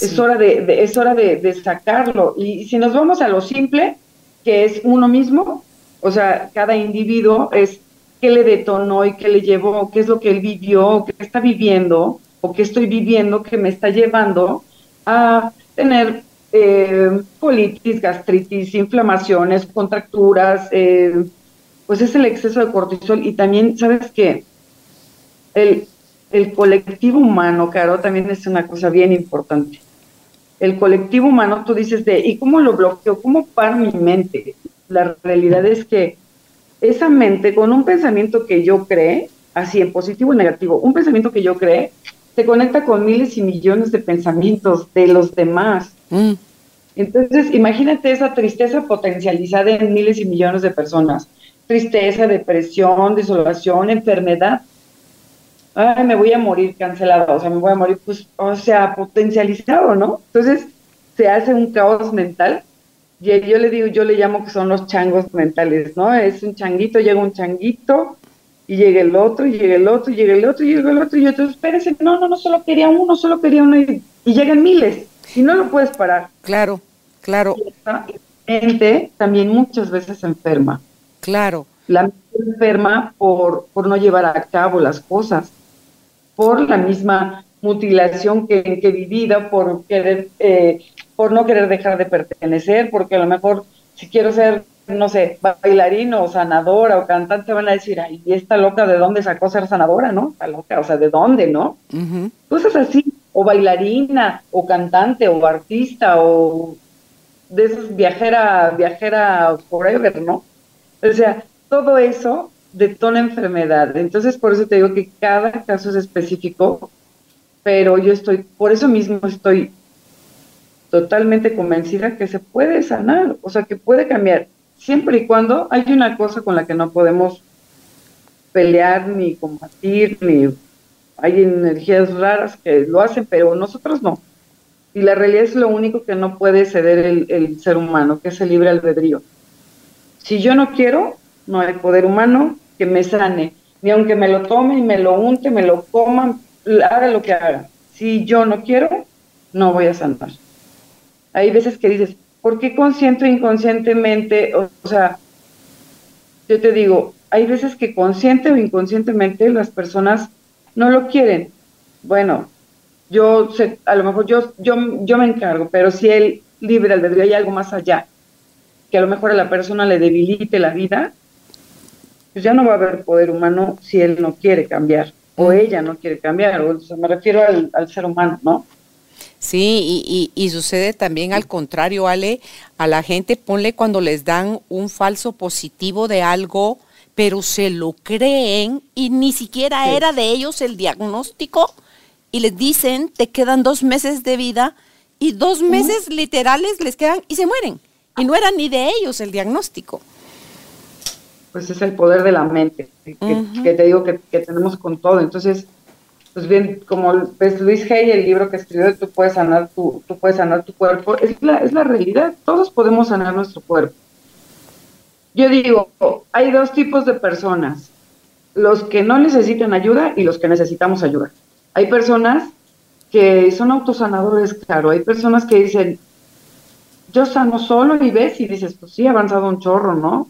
Es hora, de, es hora de, sacarlo. Y, si nos vamos a lo simple, que es uno mismo, o sea, cada individuo es qué le detonó y qué le llevó, qué es lo que él vivió, qué está viviendo, o qué estoy viviendo que me está llevando a tener eh, colitis, gastritis, inflamaciones, contracturas, eh, pues es el exceso de cortisol y también, ¿sabes qué? El, el colectivo humano, Caro, también es una cosa bien importante. El colectivo humano, tú dices de, ¿y cómo lo bloqueo? ¿Cómo para mi mente? La realidad es que esa mente, con un pensamiento que yo cree, así en positivo y negativo, un pensamiento que yo cree, se conecta con miles y millones de pensamientos de los demás. Mm. Entonces, imagínate esa tristeza potencializada en miles y millones de personas. Tristeza, depresión, desolación, enfermedad. Ay, me voy a morir cancelada, o sea, me voy a morir, pues, o sea, potencializado, ¿no? Entonces, se hace un caos mental. Y yo le digo, yo le llamo que son los changos mentales, ¿no? Es un changuito, llega un changuito, y llega el otro, y llega el otro, y llega el otro, y llega el otro, y otro, espérese, no, no, no, solo quería uno, solo quería uno, y, llegan miles, y no lo puedes parar. Claro, claro. La gente también muchas veces enferma. Claro. La mente enferma por, por no llevar a cabo las cosas, por la misma mutilación que, que he vivido, por querer, eh, por no querer dejar de pertenecer, porque a lo mejor si quiero ser no sé, bailarín o sanadora o cantante van a decir, ay, ¿y esta loca de dónde sacó ser sanadora, no? Está loca, o sea, ¿de dónde, no? Cosas así, o bailarina, o cantante, o artista, o de esas viajera, viajera forever, ¿no? O sea, todo eso detona enfermedad. Entonces, por eso te digo que cada caso es específico, pero yo estoy, por eso mismo estoy totalmente convencida que se puede sanar, o sea, que puede cambiar siempre y cuando hay una cosa con la que no podemos pelear ni combatir, ni hay energías raras que lo hacen, pero nosotros no. Y la realidad es lo único que no puede ceder el, ser humano, que es el libre albedrío. Si yo no quiero, no hay poder humano que me sane, ni aunque me lo tome y me lo unte, me lo coma, haga lo que haga. Si yo no quiero, no voy a sanar. Hay veces que dices, ¿Por qué consciente o inconscientemente? O, sea, yo te digo, hay veces que consciente o inconscientemente las personas no lo quieren. Bueno, yo sé, a lo mejor yo, yo, yo me encargo, pero si él libre albedrío hay algo más allá, que a lo mejor a la persona le debilite la vida, pues ya no va a haber poder humano si él no quiere cambiar, o ella no quiere cambiar, o sea, me refiero al, al ser humano, ¿no? Sí, y, sucede también al contrario, Ale, a la gente ponle cuando les dan un falso positivo de algo, pero se lo creen y ni siquiera era de ellos el diagnóstico y les dicen, te quedan dos meses de vida y dos meses literales les quedan y se mueren. Y no era ni de ellos el diagnóstico. Pues es el poder de la mente, que, te digo que, que tenemos con todo. Entonces, pues bien, como ves Luis Hay, el libro que escribió, tú puedes sanar tu, tú puedes sanar tu cuerpo, es la, es la realidad, todos podemos sanar nuestro cuerpo. Yo digo, hay dos tipos de personas, los que no necesitan ayuda y los que necesitamos ayuda. Hay personas que son autosanadores, claro, hay personas que dicen, yo sano solo y ves y dices, pues sí, ha avanzado un chorro, ¿no?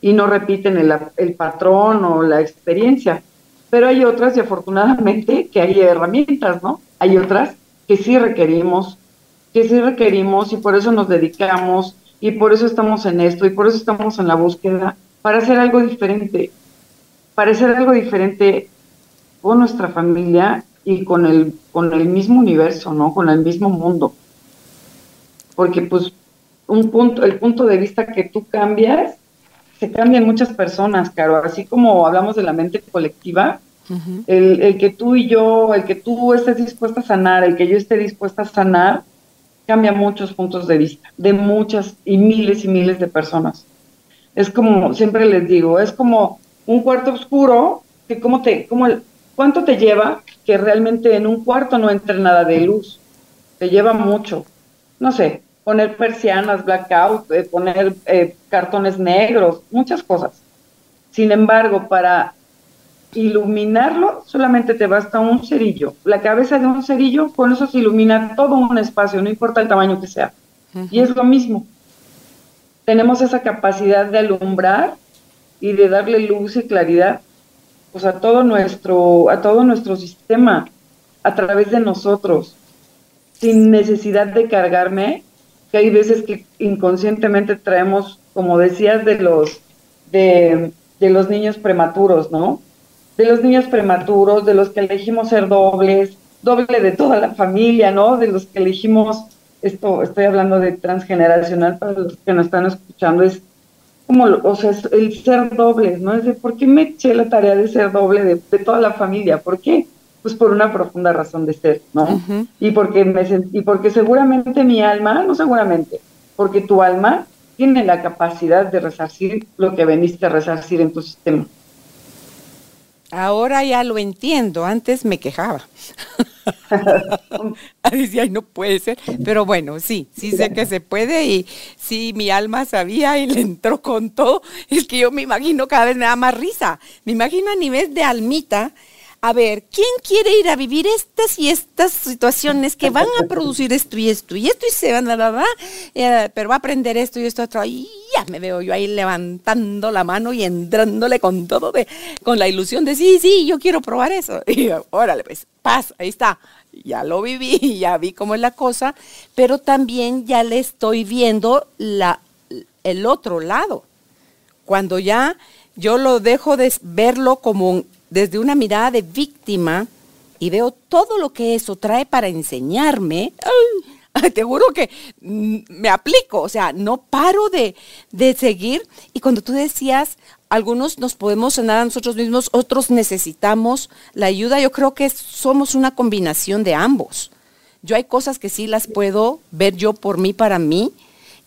Y no repiten el, el patrón o la experiencia pero hay otras y afortunadamente que hay herramientas, ¿no? Hay otras que sí requerimos, que sí requerimos y por eso nos dedicamos y por eso estamos en esto y por eso estamos en la búsqueda para hacer algo diferente, para hacer algo diferente con nuestra familia y con el, con el mismo universo, ¿no? Con el mismo mundo. Porque pues un punto, el punto de vista que tú cambias se cambian muchas personas, Caro. Así como hablamos de la mente colectiva, el, que tú y yo, el que tú estés dispuesta a sanar, el que yo esté dispuesta a sanar, cambia muchos puntos de vista, de muchas y miles y miles de personas. Es como, siempre les digo, es como un cuarto oscuro, que como te, como el, ¿cuánto te lleva que realmente en un cuarto no entre nada de luz? Te lleva mucho. No sé, poner persianas, blackout, eh, poner eh, cartones negros, muchas cosas. Sin embargo, para iluminarlo solamente te basta un cerillo. La cabeza de un cerillo, con eso se ilumina todo un espacio, no importa el tamaño que sea. Y es lo mismo. Tenemos esa capacidad de alumbrar y de darle luz y claridad pues, a todo nuestro a todo nuestro sistema a través de nosotros sin necesidad de cargarme que hay veces que inconscientemente traemos, como decías, de los, de, los niños prematuros, ¿no? De los niños prematuros, de los que elegimos ser dobles, doble de toda la familia, ¿no? De los que elegimos, esto estoy hablando de transgeneracional para los que nos están escuchando, es como, o sea, el ser dobles, ¿no? Es de, ¿por qué me eché la tarea de ser doble de, de toda la familia? ¿Por qué? Pues por una profunda razón de ser, ¿no? Y porque me y porque seguramente mi alma, no seguramente, porque tu alma tiene la capacidad de resarcir lo que veniste a resarcir en tu sistema. Ahora ya lo entiendo, antes me quejaba. Decía, ay, no puede ser. Pero bueno, sí, sí sé que se puede y sí, mi alma sabía y le entró con todo. Es que yo me imagino cada vez me da más risa. Me imagino a nivel de almita a ver, ¿quién quiere ir a vivir estas y estas situaciones que van a producir esto y esto y esto y se van a, dar, eh, pero va a aprender esto y esto otro? Y ya me veo yo ahí levantando la mano y entrándole con todo, con la ilusión de sí, sí, yo quiero probar eso. Y yo, órale, pues, paz, ahí está. Ya lo viví, ya vi cómo es la cosa, pero también ya le estoy viendo el otro lado. Cuando ya yo lo dejo de verlo como desde una mirada de víctima y veo todo lo que eso trae para enseñarme, te juro que mm, me aplico, o sea, no paro de, de, seguir. Y cuando tú decías, algunos nos podemos sanar a nosotros mismos, otros necesitamos la ayuda, yo creo que somos una combinación de ambos. Yo hay cosas que sí las puedo ver yo por mí, para mí,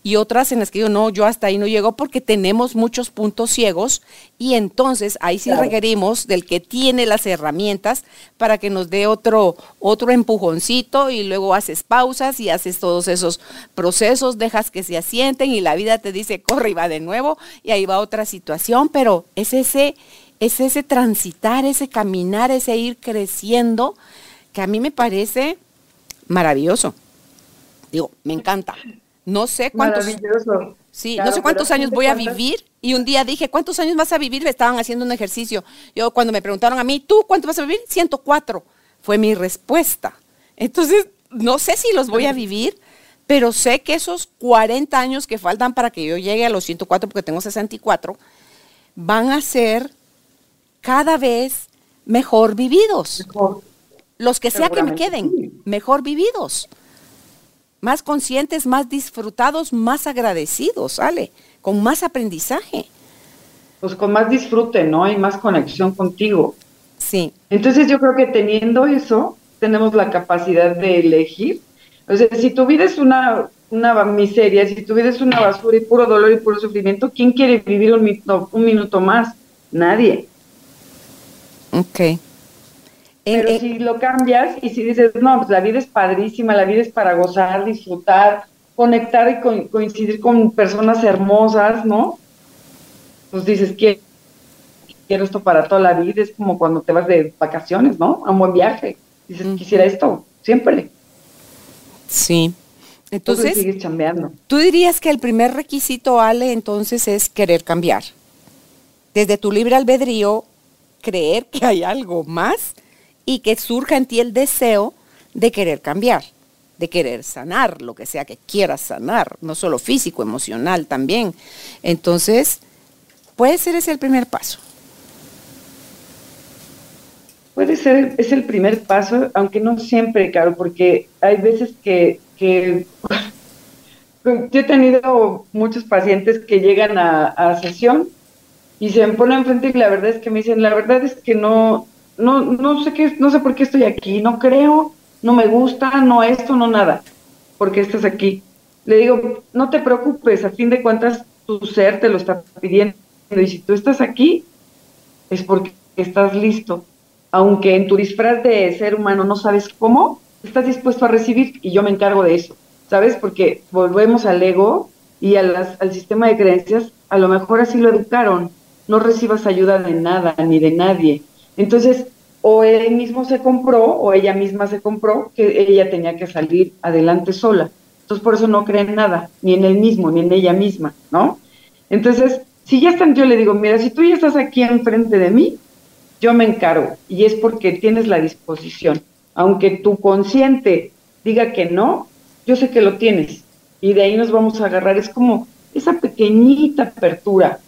y otras en las que yo no, yo hasta ahí no llego porque tenemos muchos puntos ciegos y entonces ahí sí requerimos del que tiene las herramientas para que nos dé otro, otro empujoncito y luego haces pausas y haces todos esos procesos, dejas que se asienten y la vida te dice corre y va de nuevo y ahí va otra situación, pero es ese, es ese transitar, ese caminar, ese ir creciendo que a mí me parece maravilloso. Digo, me encanta. No sé cuántos. Sí, no sé cuántos años voy a vivir. Y un día dije, ¿cuántos años vas a vivir? Me estaban haciendo un ejercicio. Yo cuando me preguntaron a mí, ¿tú cuánto vas a vivir? 104. Fue mi respuesta. Entonces, no sé si los voy a vivir, pero sé que esos 40 años que faltan para que yo llegue a los 104, porque tengo 64, van a ser cada vez mejor vividos. Los que sea que me queden, mejor vividos. Más conscientes, más disfrutados, más agradecidos, ¿sale? Con más aprendizaje. Pues con más disfrute, ¿no? Y más conexión contigo. Sí. Entonces yo creo que teniendo eso, tenemos la capacidad de elegir. O sea, si tu vida es una, una miseria, si tu vida es una basura y puro dolor y puro sufrimiento, ¿quién quiere vivir un minuto, un minuto más? Nadie. Ok. Pero si lo cambias y si dices, no, pues la vida es padrísima, la vida es para gozar, disfrutar, conectar y coincidir con personas hermosas, ¿no? Pues dices, quiero, quiero esto para toda la vida, es como cuando te vas de vacaciones, ¿no? A un buen viaje. Dices, quisiera esto, siempre. Sí. Entonces, sigues chambeando. tú dirías que el primer requisito, Ale, entonces es querer cambiar. Desde tu libre albedrío, creer que hay algo más y que surja en ti el deseo de querer cambiar, de querer sanar, lo que sea que quieras sanar, no solo físico, emocional también. Entonces, puede ser ese el primer paso. Puede ser, es el primer paso, aunque no siempre, claro, porque hay veces que, que yo he tenido muchos pacientes que llegan a, a sesión y se me ponen enfrente y la verdad es que me dicen, la verdad es que no, no, no sé qué, no sé por qué estoy aquí, no creo, no me gusta, no esto, no nada, porque estás aquí. Le digo, no te preocupes, a fin de cuentas tu ser te lo está pidiendo. Y si tú estás aquí, es porque estás listo. Aunque en tu disfraz de ser humano no sabes cómo, estás dispuesto a recibir y yo me encargo de eso, ¿sabes? Porque volvemos al ego y al sistema de creencias, a lo mejor así lo educaron. No recibas ayuda de nada ni de nadie entonces, o él mismo se compró o ella misma se compró que ella tenía que salir adelante sola. Entonces, por eso no creen nada, ni en él mismo, ni en ella misma, ¿no? Entonces, si ya están, yo le digo, mira, si tú ya estás aquí enfrente de mí, yo me encargo. Y es porque tienes la disposición. Aunque tu consciente diga que no, yo sé que lo tienes. Y de ahí nos vamos a agarrar. Es como esa pequeñita apertura.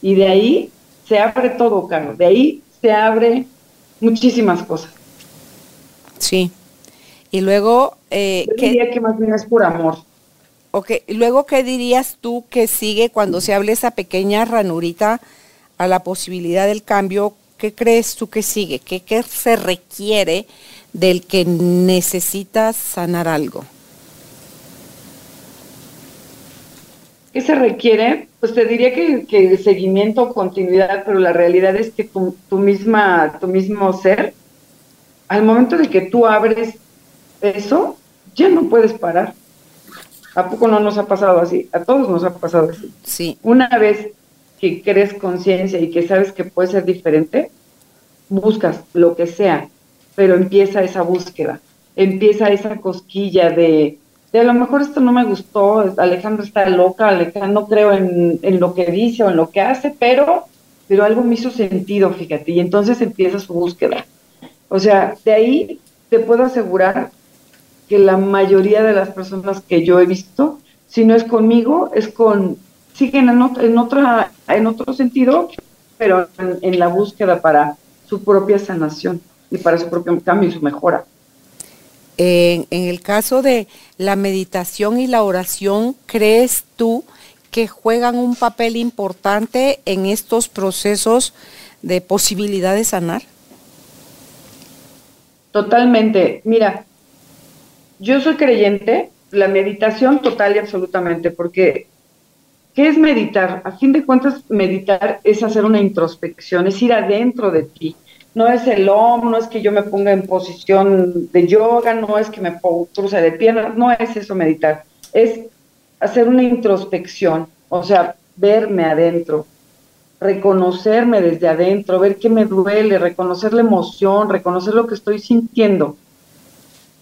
Y de ahí se abre todo, Carlos. De ahí se abre muchísimas cosas. Sí. Y luego... Eh, Yo diría que más bien es por amor. Ok, luego, ¿qué dirías tú que sigue cuando se hable esa pequeña ranurita a la posibilidad del cambio? ¿Qué crees tú que sigue? ¿Qué, qué se requiere del que necesitas sanar algo? ¿Qué se requiere? Pues te diría que, que seguimiento, continuidad, pero la realidad es que tu, misma, tu mismo ser, al momento de que tú abres eso, ya no puedes parar. ¿A poco no nos ha pasado así? A todos nos ha pasado así. Sí. Una vez que crees conciencia y que sabes que puede ser diferente, buscas lo que sea, pero empieza esa búsqueda, empieza esa cosquilla de, a lo mejor esto no me gustó, Alejandro está loca, Alejandro no creo en, lo que dice o en lo que hace, pero, pero algo me hizo sentido, fíjate, y entonces empieza su búsqueda. O sea, de ahí te puedo asegurar que la mayoría de las personas que yo he visto, si no es conmigo, es con, siguen en, en, otra, en otro sentido, pero en la búsqueda para su propia sanación y para su propio cambio y su mejora. En, el caso de la meditación y la oración, ¿crees tú que juegan un papel importante en estos procesos de posibilidad de sanar? Totalmente. Mira, yo soy creyente, la meditación total y absolutamente, porque ¿qué es meditar? A fin de cuentas, meditar es hacer una introspección, es ir adentro de ti no es el OM, no es que yo me ponga en posición de yoga, no es que me cruce de piernas, no es eso meditar, es hacer una introspección, o sea, verme adentro, reconocerme desde adentro, ver qué me duele, reconocer la emoción, reconocer lo que estoy sintiendo.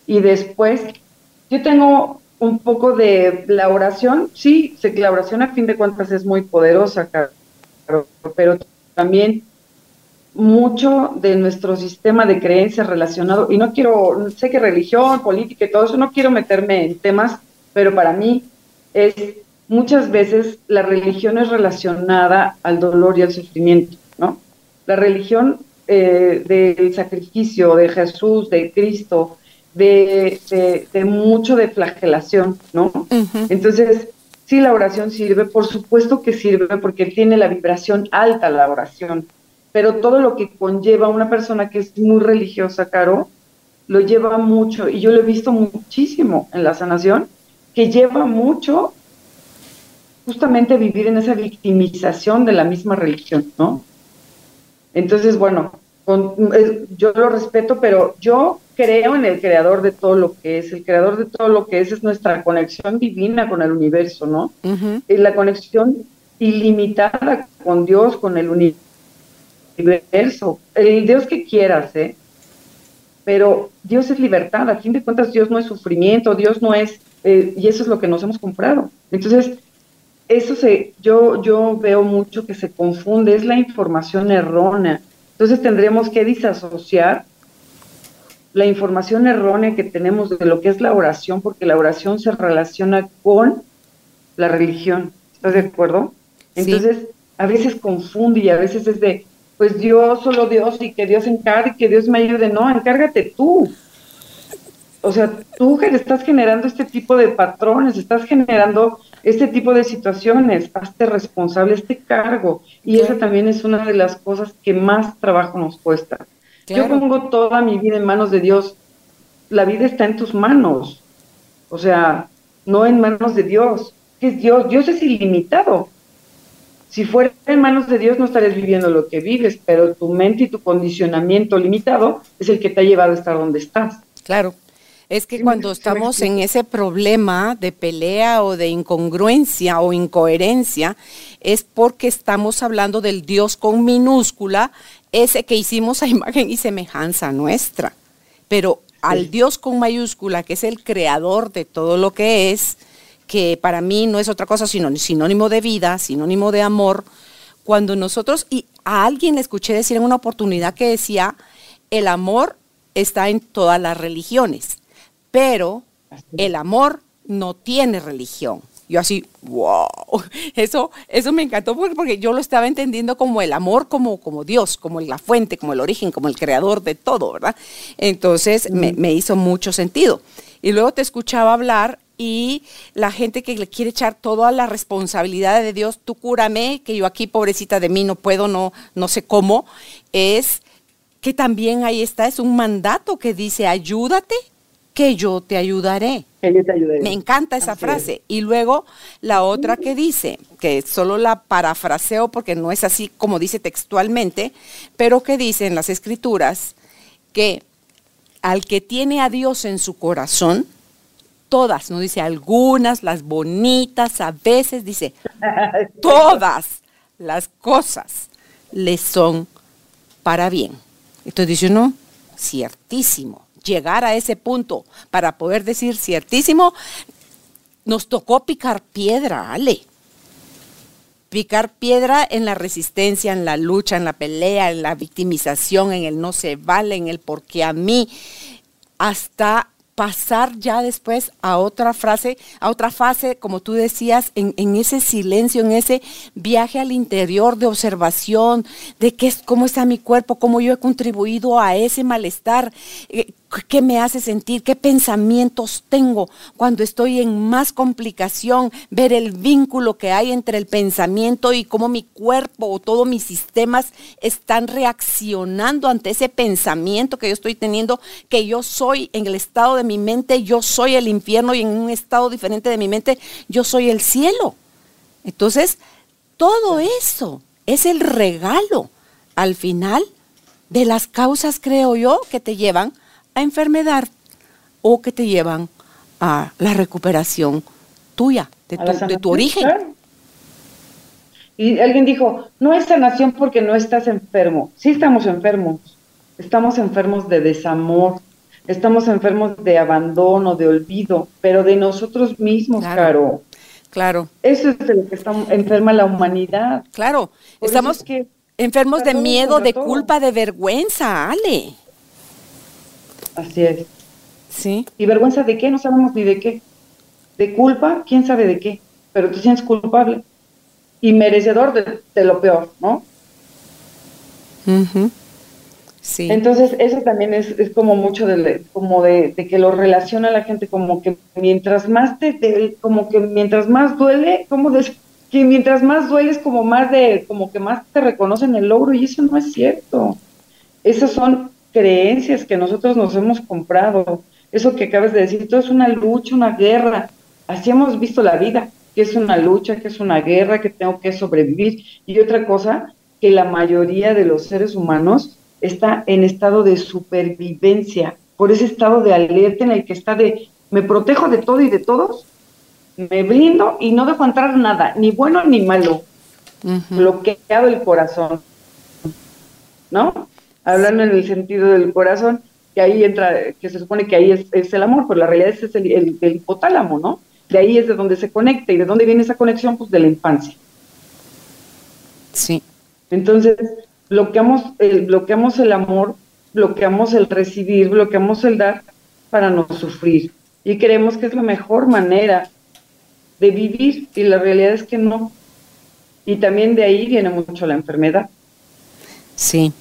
Y después, yo tengo un poco de la oración, sí, sé que la oración a fin de cuentas es muy poderosa, pero también mucho de nuestro sistema de creencias relacionado, y no quiero, sé que religión, política y todo eso, no quiero meterme en temas, pero para mí es muchas veces la religión es relacionada al dolor y al sufrimiento, ¿no? La religión eh, del sacrificio de Jesús, de Cristo, de, de, mucho de flagelación, ¿no? Entonces, sí, la oración sirve, por supuesto que sirve porque tiene la vibración alta la oración, pero todo lo que conlleva una persona que es muy religiosa, Caro, lo lleva mucho, y yo lo he visto muchísimo en la sanación, que lleva mucho justamente vivir en esa victimización de la misma religión, ¿no? Entonces, bueno, yo lo respeto, pero yo creo en el creador de todo lo que es. El creador de todo lo que es es nuestra conexión divina con el universo, ¿no? Es la conexión ilimitada con Dios, con el universo. El Dios que quieras, ¿eh? Pero Dios es libertad. A fin de cuentas, Dios no es sufrimiento, Dios no es. Eh, y eso es lo que nos hemos comprado. Entonces, eso se, yo, yo veo mucho que se confunde, es la información errónea. Entonces tendríamos que disasociar la información errónea que tenemos de lo que es la oración, porque la oración se relaciona con la religión. ¿Estás de acuerdo? Entonces, a veces confunde y a veces es de, pues Dios, solo Dios y que Dios encargue, que Dios me ayude. No, encárgate tú. O sea, tú que estás generando este tipo de patrones, estás generando este tipo de situaciones, hazte responsable, este cargo. Y esa también es una de las cosas que más trabajo nos cuesta. Yo pongo toda mi vida en manos de Dios. La vida está en tus manos. O sea, no en manos de Dios. ¿Qué es Dios? Dios es ilimitado. Si fuera en manos de Dios no estarías viviendo lo que vives, pero tu mente y tu condicionamiento limitado es el que te ha llevado a estar donde estás. Claro. Es que cuando estamos en ese problema de pelea o de incongruencia o incoherencia, es porque estamos hablando del Dios con minúscula ese que hicimos a imagen y semejanza nuestra. Pero al Dios con mayúscula, que es el creador de todo lo que es, que para mí no es otra cosa sino sinónimo de vida, sinónimo de amor, cuando nosotros, y a alguien le escuché decir en una oportunidad que decía, el amor está en todas las religiones, pero el amor no tiene religión. Yo así, wow, eso, eso me encantó porque yo lo estaba entendiendo como el amor, como, como Dios, como la fuente, como el origen, como el creador de todo, ¿verdad? Entonces me, me hizo mucho sentido. Y luego te escuchaba hablar y la gente que le quiere echar toda la responsabilidad de Dios, tú cúrame, que yo aquí pobrecita de mí no puedo, no, no sé cómo, es que también ahí está, es un mandato que dice, ayúdate que yo te ayudaré. Me encanta esa frase. Y luego la otra que dice, que solo la parafraseo porque no es así como dice textualmente, pero que dice en las escrituras que al que tiene a Dios en su corazón, todas, no dice algunas, las bonitas, a veces dice, todas las cosas le son para bien. Entonces dice uno, ciertísimo llegar a ese punto para poder decir ciertísimo, nos tocó picar piedra, Ale. Picar piedra en la resistencia, en la lucha, en la pelea, en la victimización, en el no se vale, en el porque a mí, hasta pasar ya después a otra frase, a otra fase, como tú decías, en, ese silencio, en ese viaje al interior de observación de qué es, cómo está mi cuerpo, cómo yo he contribuido a ese malestar, eh, qué me hace sentir, qué pensamientos tengo cuando estoy en más complicación, ver el vínculo que hay entre el pensamiento y cómo mi cuerpo o todos mis sistemas están reaccionando ante ese pensamiento que yo estoy teniendo, que yo soy en el estado de mi mente, yo soy el infierno y en un estado diferente de mi mente, yo soy el cielo. Entonces, todo eso es el regalo al final de las causas, creo yo, que te llevan a enfermedad o que te llevan a la recuperación tuya, de tu, origen. Y alguien dijo, no es sanación porque no estás enfermo. Sí estamos enfermos. Estamos enfermos de desamor, estamos enfermos de abandono, de olvido, pero de nosotros mismos, Caro. Claro. Eso es de lo que está enferma la humanidad. Claro, estamos enfermos de miedo, de culpa, de vergüenza, Ale. Así es. Sí. ¿Y vergüenza de qué? No sabemos ni de qué. De culpa, quién sabe de qué. Pero tú sientes culpable y merecedor de, lo peor, ¿no? Sí. Entonces, eso también es, es como mucho de, como de, que lo relaciona a la gente, como que mientras más te, como que mientras más duele, como de, que mientras más duele es como más de, como que más te reconocen el logro, y eso no es cierto. Esas son creencias que nosotros nos hemos comprado. Eso que acabas de decir, todo es una lucha, una guerra. Así hemos visto la vida, que es una lucha, que es una guerra, que tengo que sobrevivir. Y otra cosa, que la mayoría de los seres humanos está en estado de supervivencia, por ese estado de alerta en el que está de me protejo de todo y de todos, me blindo y no dejo entrar nada, ni bueno ni malo, bloqueado el corazón, ¿no? Hablando en el sentido del corazón, que ahí entra, que se supone que ahí es, el amor, pero la realidad es, el, el, hipotálamo, ¿no? De ahí es de donde se conecta y de dónde viene esa conexión, pues de la infancia. Sí. Entonces, bloqueamos el, bloqueamos el amor, bloqueamos el recibir, bloqueamos el dar para no sufrir. Y creemos que es la mejor manera de vivir y la realidad es que no. Y también de ahí viene mucho la enfermedad. Sí.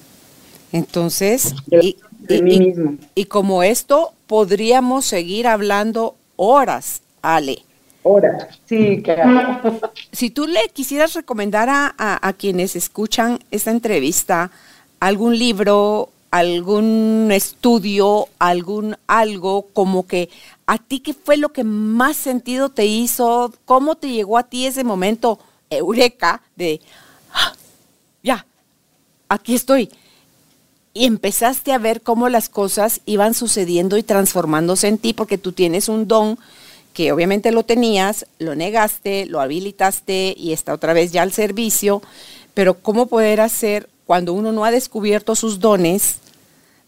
Entonces, y, mí mismo. y como esto, podríamos seguir hablando horas, Ale. Horas, sí, claro. Si tú le quisieras recomendar a, a, quienes escuchan esta entrevista algún libro, algún estudio, algún algo, como que a ti qué fue lo que más sentido te hizo, cómo te llegó a ti ese momento eureka de, ¡Ah! ya, aquí estoy. Y empezaste a ver cómo las cosas iban sucediendo y transformándose en ti porque tú tienes un don que obviamente lo tenías, lo negaste, lo habilitaste y está otra vez ya al servicio, pero ¿cómo poder hacer cuando uno no ha descubierto sus dones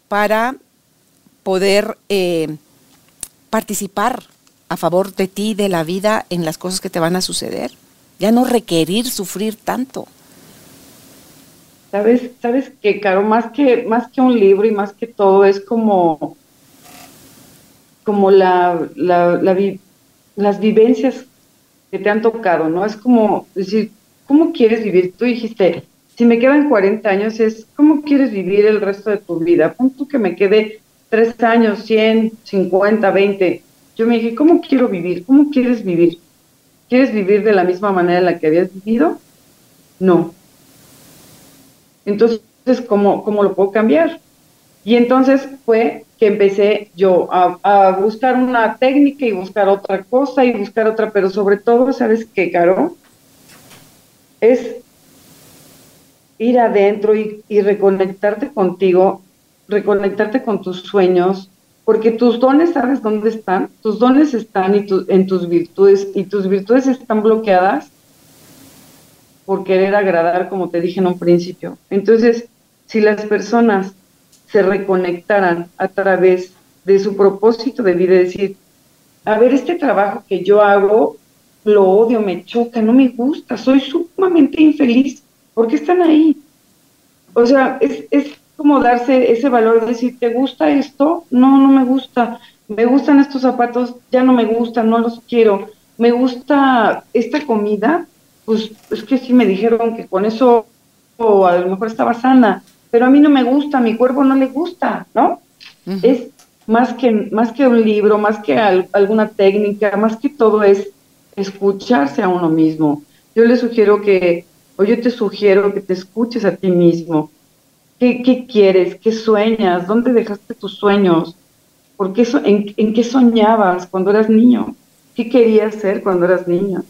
para poder eh, participar a favor de ti, de la vida, en las cosas que te van a suceder? Ya no requerir sufrir tanto. Sabes, sabes que, Caro, más que, más que un libro y más que todo es como, como la, la, la, las vivencias que te han tocado, ¿no? Es como decir, ¿cómo quieres vivir? Tú dijiste, si me quedan 40 años, es ¿cómo quieres vivir el resto de tu vida? Punto que me quede 3 años, 100, 50, 20. Yo me dije, ¿cómo quiero vivir? ¿Cómo quieres vivir? ¿Quieres vivir de la misma manera en la que habías vivido? No. Entonces, ¿cómo, cómo lo puedo cambiar? Y entonces fue que empecé yo a, buscar una técnica y buscar otra cosa y buscar otra, pero sobre todo, ¿sabes qué, Caro? Es ir adentro y, reconectarte contigo, reconectarte con tus sueños, porque tus dones, ¿sabes dónde están? Tus dones están y en tus virtudes, y tus virtudes están bloqueadas por querer agradar, como te dije en un principio. Entonces, si las personas se reconectaran a través de su propósito de vida, decir, a ver, este trabajo que yo hago, lo odio, me choca, no me gusta, soy sumamente infeliz, ¿por qué están ahí? O sea, es, es como darse ese valor de decir, ¿te gusta esto? No, no me gusta. Me gustan estos zapatos, ya no me gustan, no los quiero. Me gusta esta comida, pues es que sí me dijeron que con eso o a lo mejor estaba sana pero a mí no me gusta, a mi cuerpo no le gusta, ¿no? Es más que, más que un libro, más que alguna técnica, más que todo es escucharse a uno mismo. Yo le sugiero que, o yo te sugiero que te escuches a ti mismo. ¿Qué, qué quieres? ¿Qué sueñas? ¿Dónde dejaste tus sueños? ¿Por qué en, ¿En qué soñabas cuando eras niño? ¿Qué querías ser cuando eras niño?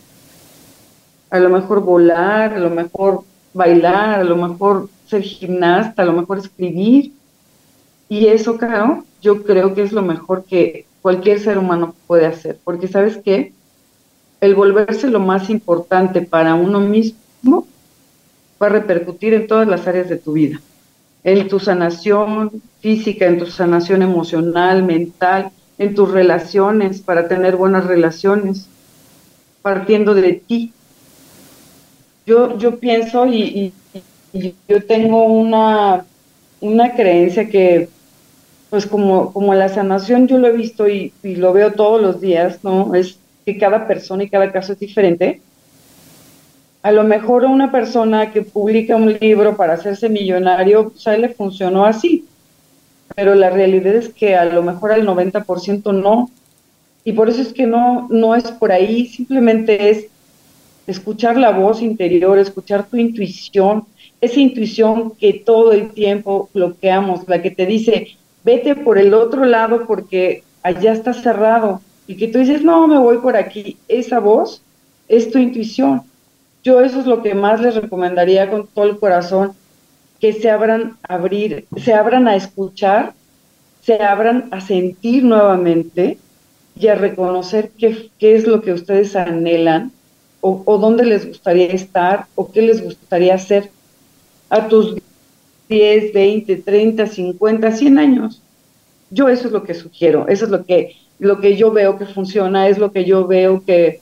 A lo mejor volar, a lo mejor bailar, a lo mejor ser gimnasta, a lo mejor escribir. Y eso, claro, yo creo que es lo mejor que cualquier ser humano puede hacer, porque sabes qué, el volverse lo más importante para uno mismo va a repercutir en todas las áreas de tu vida, en tu sanación física, en tu sanación emocional, mental, en tus relaciones, para tener buenas relaciones, partiendo de ti. Yo, yo pienso y yo tengo una, una creencia que, pues como, como la sanación yo lo he visto y, lo veo todos los días, ¿no? Es que cada persona y cada caso es diferente. A lo mejor una persona que publica un libro para hacerse millonario, pues le funcionó así. pero la realidad es que a lo mejor al 90% no. Y por eso es que no, no es por ahí, simplemente es escuchar la voz interior, escuchar tu intuición, esa intuición que todo el tiempo bloqueamos, la que te dice, vete por el otro lado porque allá está cerrado, y que tú dices, no, me voy por aquí. Esa voz es tu intuición. Yo eso es lo que más les recomendaría con todo el corazón, que se abran a abrir, se abran a escuchar, se abran a sentir nuevamente y a reconocer qué, qué es lo que ustedes anhelan o, dónde les gustaría estar o qué les gustaría hacer a tus 10, 20, 30, 50, 100 años. Yo eso es lo que sugiero, eso es lo que, lo que yo veo que funciona, es lo que yo veo que,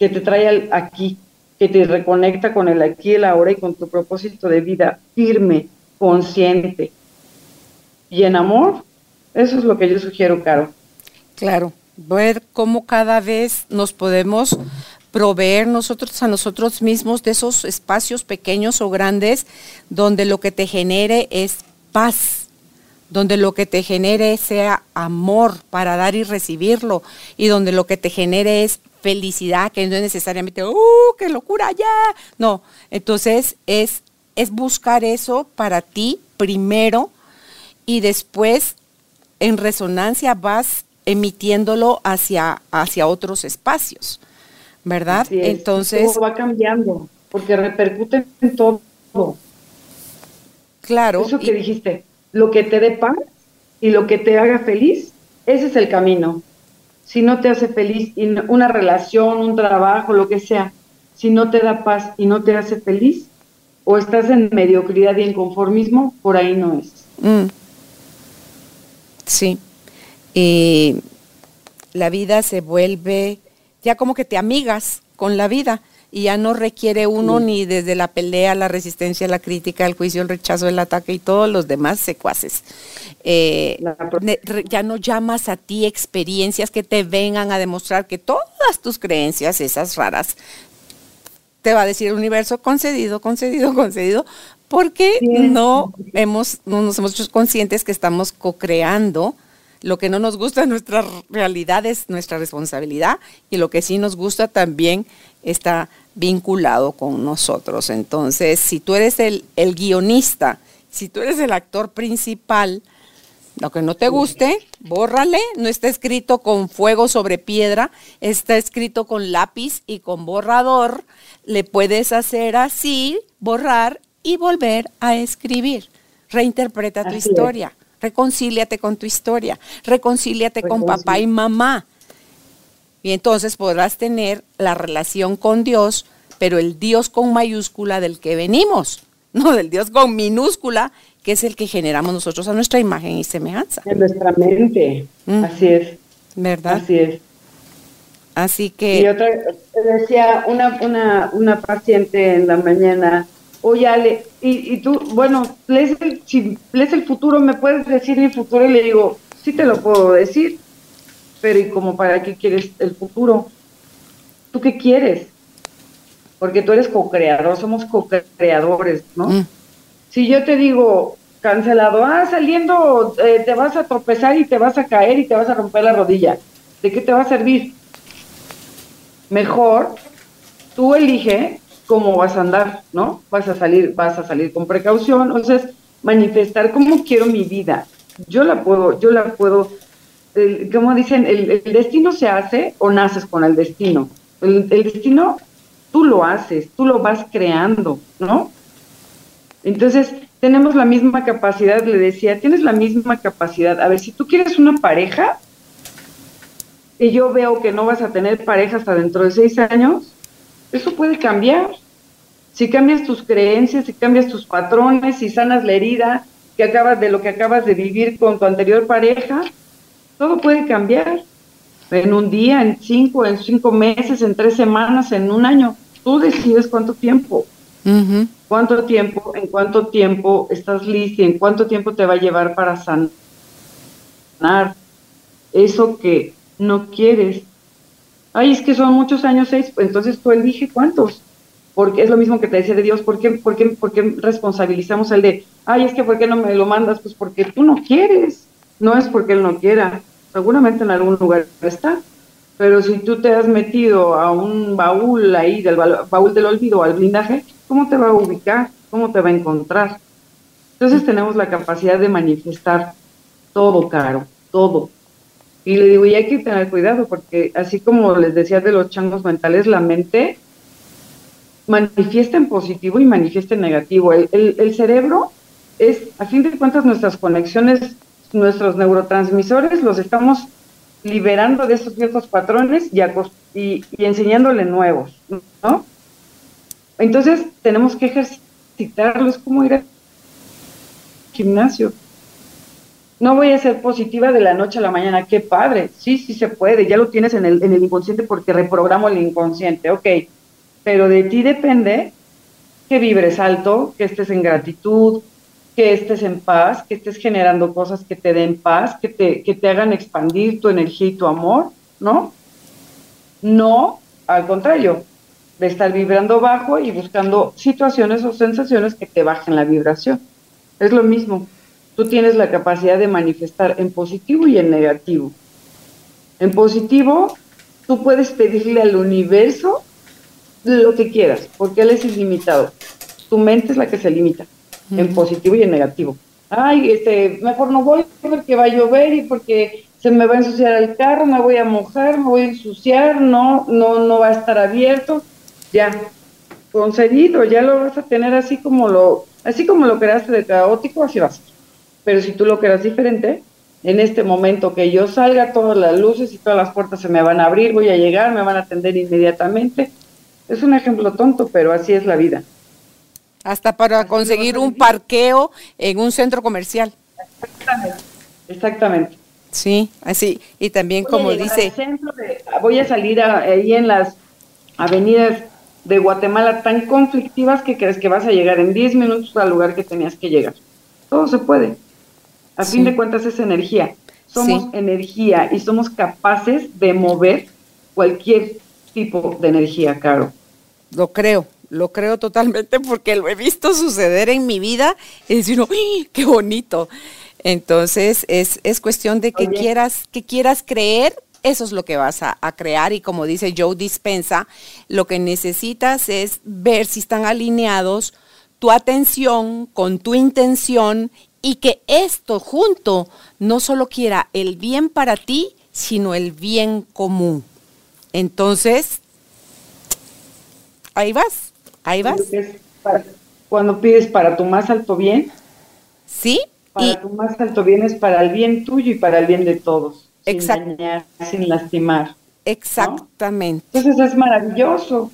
que te trae aquí, que te reconecta con el aquí, el ahora y con tu propósito de vida firme, consciente y en amor. Eso es lo que yo sugiero, Caro. Claro, ver cómo cada vez nos podemos proveer nosotros a nosotros mismos de esos espacios pequeños o grandes donde lo que te genere es paz, donde lo que te genere sea amor para dar y recibirlo y donde lo que te genere es felicidad, que no es necesariamente, ¡uh, qué locura ya! No, entonces es, es buscar eso para ti primero y después en resonancia vas emitiéndolo hacia, hacia otros espacios. ¿verdad? Entonces... Todo va cambiando, porque repercute en todo. Claro. Eso que dijiste, lo que te dé paz y lo que te haga feliz, ese es el camino. Si no te hace feliz, una relación, un trabajo, lo que sea, si no te da paz y no te hace feliz, o estás en mediocridad y en conformismo, por ahí no es. Mm. Sí. Y la vida se vuelve ya como que te amigas con la vida y ya no requiere uno ni desde la pelea, la resistencia, la crítica, el juicio, el rechazo, el ataque y todos los demás secuaces. Eh, ya no llamas a ti experiencias que te vengan a demostrar que todas tus creencias, esas raras, te va a decir el universo concedido, concedido, concedido, porque no hemos, no nos hemos hecho conscientes que estamos co-creando lo que no nos gusta de nuestra realidad es nuestra responsabilidad y lo que sí nos gusta también está vinculado con nosotros. Entonces, si tú eres el, el guionista, si tú eres el actor principal, lo que no te guste, bórrale, no está escrito con fuego sobre piedra, está escrito con lápiz y con borrador, le puedes hacer así, borrar y volver a escribir. Reinterpreta tu historia reconcíliate con tu historia, reconcíliate con papá y mamá. Y entonces podrás tener la relación con Dios, pero el Dios con mayúscula del que venimos, no del Dios con minúscula, que es el que generamos nosotros a nuestra imagen y semejanza. En nuestra mente, mm. así es. ¿Verdad? Así es. Así que... Y otra, decía una, una, una paciente en la mañana, oye Ale, y, y tú, bueno, lees el, si lees el futuro, ¿me puedes decir el futuro? Y le digo, sí te lo puedo decir, pero ¿y como para qué quieres el futuro? ¿Tú qué quieres? Porque tú eres co-creador, somos co-creadores, ¿no? Mm. Si yo te digo, cancelado, ah, saliendo, eh, te vas a tropezar y te vas a caer y te vas a romper la rodilla, ¿de qué te va a servir? Mejor, tú elige cómo vas a andar, ¿no? Vas a salir, vas a salir con precaución, o sea, es manifestar cómo quiero mi vida. Yo la puedo, yo la puedo, como dicen, el, destino se hace o naces con el destino. El, el destino tú lo haces, tú lo vas creando, ¿no? Entonces, tenemos la misma capacidad, le decía, tienes la misma capacidad. A ver, si tú quieres una pareja, y yo veo que no vas a tener pareja hasta dentro de seis años, eso puede cambiar. Si cambias tus creencias, si cambias tus patrones, si sanas la herida que acabas de lo que acabas de vivir con tu anterior pareja, todo puede cambiar. En un día, en cinco, en cinco meses, en tres semanas, en un año. Tú decides cuánto tiempo. ¿Cuánto tiempo? ¿En cuánto tiempo estás lista? ¿En cuánto tiempo te va a llevar para sanar eso que no quieres? Ay, es que son muchos años seis, entonces tú elige cuántos porque es lo mismo que te decía de Dios, ¿por qué, por qué, por qué responsabilizamos el de, ay, es que ¿por qué no me lo mandas? Pues porque tú no quieres, no es porque Él no quiera, seguramente en algún lugar está, pero si tú te has metido a un baúl ahí, del baúl del olvido, al blindaje, ¿cómo te va a ubicar? ¿Cómo te va a encontrar? Entonces tenemos la capacidad de manifestar todo, Caro, todo. Y le digo, y hay que tener cuidado, porque así como les decía de los changos mentales, la mente manifiesta en positivo y manifiesta en negativo. El, el cerebro es, a fin de cuentas, nuestras conexiones, nuestros neurotransmisores los estamos liberando de esos viejos patrones y, y, enseñándole nuevos, ¿no? Entonces tenemos que ejercitarlos como ir al gimnasio. No voy a ser positiva de la noche a la mañana, qué padre, sí, sí se puede, ya lo tienes en el, en el inconsciente porque reprogramo el inconsciente, ok, pero de ti depende que vibres alto, que estés en gratitud, que estés en paz, que estés generando cosas que te den paz, que te, que te hagan expandir tu energía y tu amor, ¿no? No, al contrario, de estar vibrando bajo y buscando situaciones o sensaciones que te bajen la vibración. Es lo mismo. Tú tienes la capacidad de manifestar en positivo y en negativo. En positivo, tú puedes pedirle al universo lo que quieras, porque él es ilimitado. Tu mente es la que se limita en positivo y en negativo. Ay, este, mejor no voy porque va a llover y porque se me va a ensuciar el carro, me voy a mojar, me voy a ensuciar, no, no, no va a estar abierto. Ya, concedido, ya lo vas a tener así como lo, así como lo creaste de caótico, así va a ser. Pero si tú lo creas diferente, en este momento que yo salga, todas las luces y todas las puertas se me van a abrir, voy a llegar, me van a atender inmediatamente. Es un ejemplo tonto, pero así es la vida. Hasta para conseguir un parqueo en un centro comercial. Exactamente. Exactamente. Sí, así. Y también como dice... voy a salir ahí en las avenidas de Guatemala tan conflictivas que crees que vas a llegar en 10 minutos al lugar que tenías que llegar. Todo se puede. A fin de cuentas es energía. Somos energía y somos capaces de mover cualquier tipo de energía, Caro. Lo creo, lo creo totalmente porque lo he visto suceder en mi vida y decir, qué bonito! Entonces es, es cuestión de que quieras, que quieras creer, eso es lo que vas a, crear y como dice Joe Dispensa, lo que necesitas es ver si están alineados tu atención con tu intención y que esto junto no solo quiera el bien para ti, sino el bien común. Entonces, ahí vas. Ahí vas. cuando pides para tu más alto bien. Sí. Para tu más alto bien es para el bien tuyo y para el bien de todos. Sin sin lastimar. Exactamente. Entonces es maravilloso.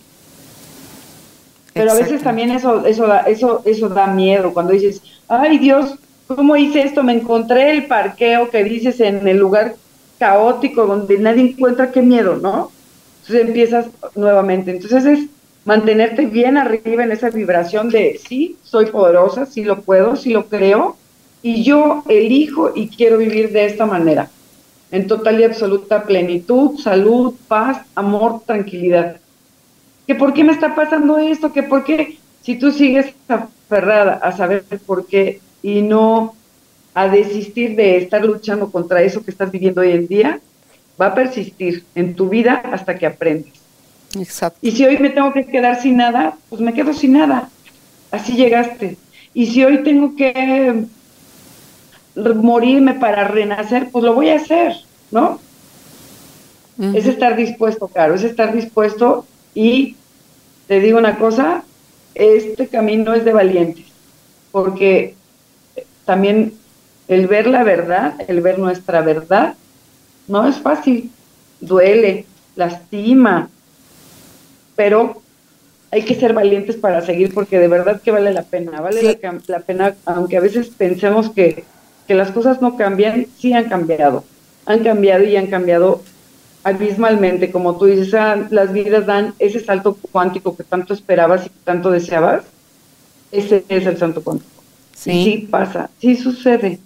Pero a veces también eso, eso, da, eso, eso da miedo cuando dices, ay Dios, ¿cómo hice esto? Me encontré el parqueo que dices en el lugar caótico donde nadie encuentra qué miedo, ¿no? Entonces empiezas nuevamente. Entonces es mantenerte bien arriba en esa vibración de sí, soy poderosa, sí lo puedo, sí lo creo, y yo elijo y quiero vivir de esta manera, en total y absoluta plenitud, salud, paz, amor, tranquilidad. ¿Que por qué me está pasando esto? ¿Que por qué? Si tú sigues aferrada a saber por qué y no a desistir de estar luchando contra eso que estás viviendo hoy en día, va a persistir en tu vida hasta que aprendes. Exacto. Y si hoy me tengo que quedar sin nada, pues me quedo sin nada. Así llegaste. Y si hoy tengo que morirme para renacer, pues lo voy a hacer, ¿no? Es estar dispuesto, claro, es estar dispuesto y te digo una cosa, este camino es de valientes, porque también el ver la verdad, el ver nuestra verdad, no es fácil, duele, lastima, pero hay que ser valientes para seguir porque de verdad que vale la pena, vale la, pena, aunque a veces pensemos que, las cosas no cambian, sí han cambiado, han cambiado y han cambiado abismalmente, como tú dices, ah, las vidas dan ese salto cuántico que tanto esperabas y que tanto deseabas, ese es el salto cuántico. Sí. sí pasa, sí sucede.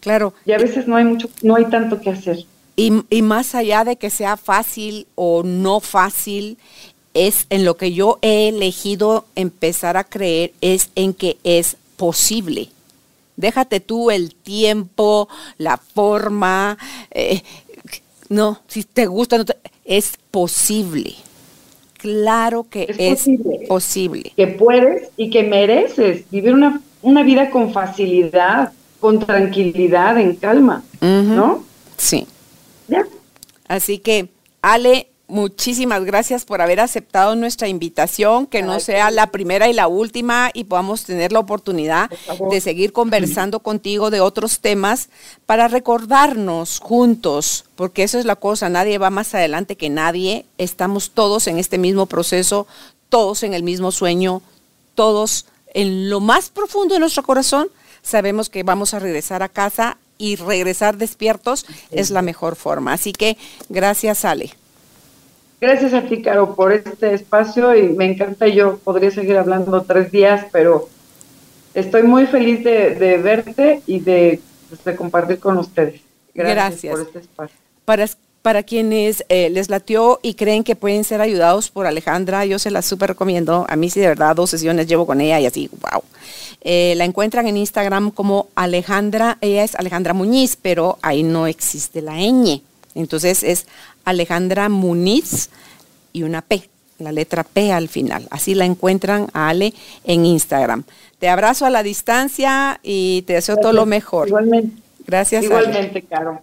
Claro. Y a veces no hay mucho, no hay tanto que hacer. Y, y más allá de que sea fácil o no fácil, es en lo que yo he elegido empezar a creer, es en que es posible. Déjate tú el tiempo, la forma, eh, no, si te gusta, no es posible. Claro que es, posible. Que puedes y que mereces vivir una, una vida con facilidad, con tranquilidad, en calma, ¿no? Sí. Así que, Ale, muchísimas gracias por haber aceptado nuestra invitación, que no sea la primera y la última y podamos tener la oportunidad de seguir conversando contigo de otros temas para recordarnos juntos, porque eso es la cosa, nadie va más adelante que nadie, estamos todos en este mismo proceso, todos en el mismo sueño, todos en lo más profundo de nuestro corazón, sabemos que vamos a regresar a casa y regresar despiertos es la mejor forma. Así que gracias, Ale. Gracias a ti, Caro, por este espacio y me encanta. Yo podría seguir hablando tres días, pero estoy muy feliz de, verte y de, pues, de, compartir con ustedes. Gracias, por este espacio. Para, para quienes eh, les latió y creen que pueden ser ayudados por Alejandra, yo se la súper recomiendo. A mí sí, de verdad, dos sesiones llevo con ella y así, wow. Eh, la encuentran en Instagram como Alejandra, ella es Alejandra Muñiz, pero ahí no existe la ñ. Entonces es Alejandra Muniz y una P, la letra P al final. Así la encuentran a Ale en Instagram. Te abrazo a la distancia y te deseo todo lo mejor. Igualmente. Gracias. Igualmente, Caro.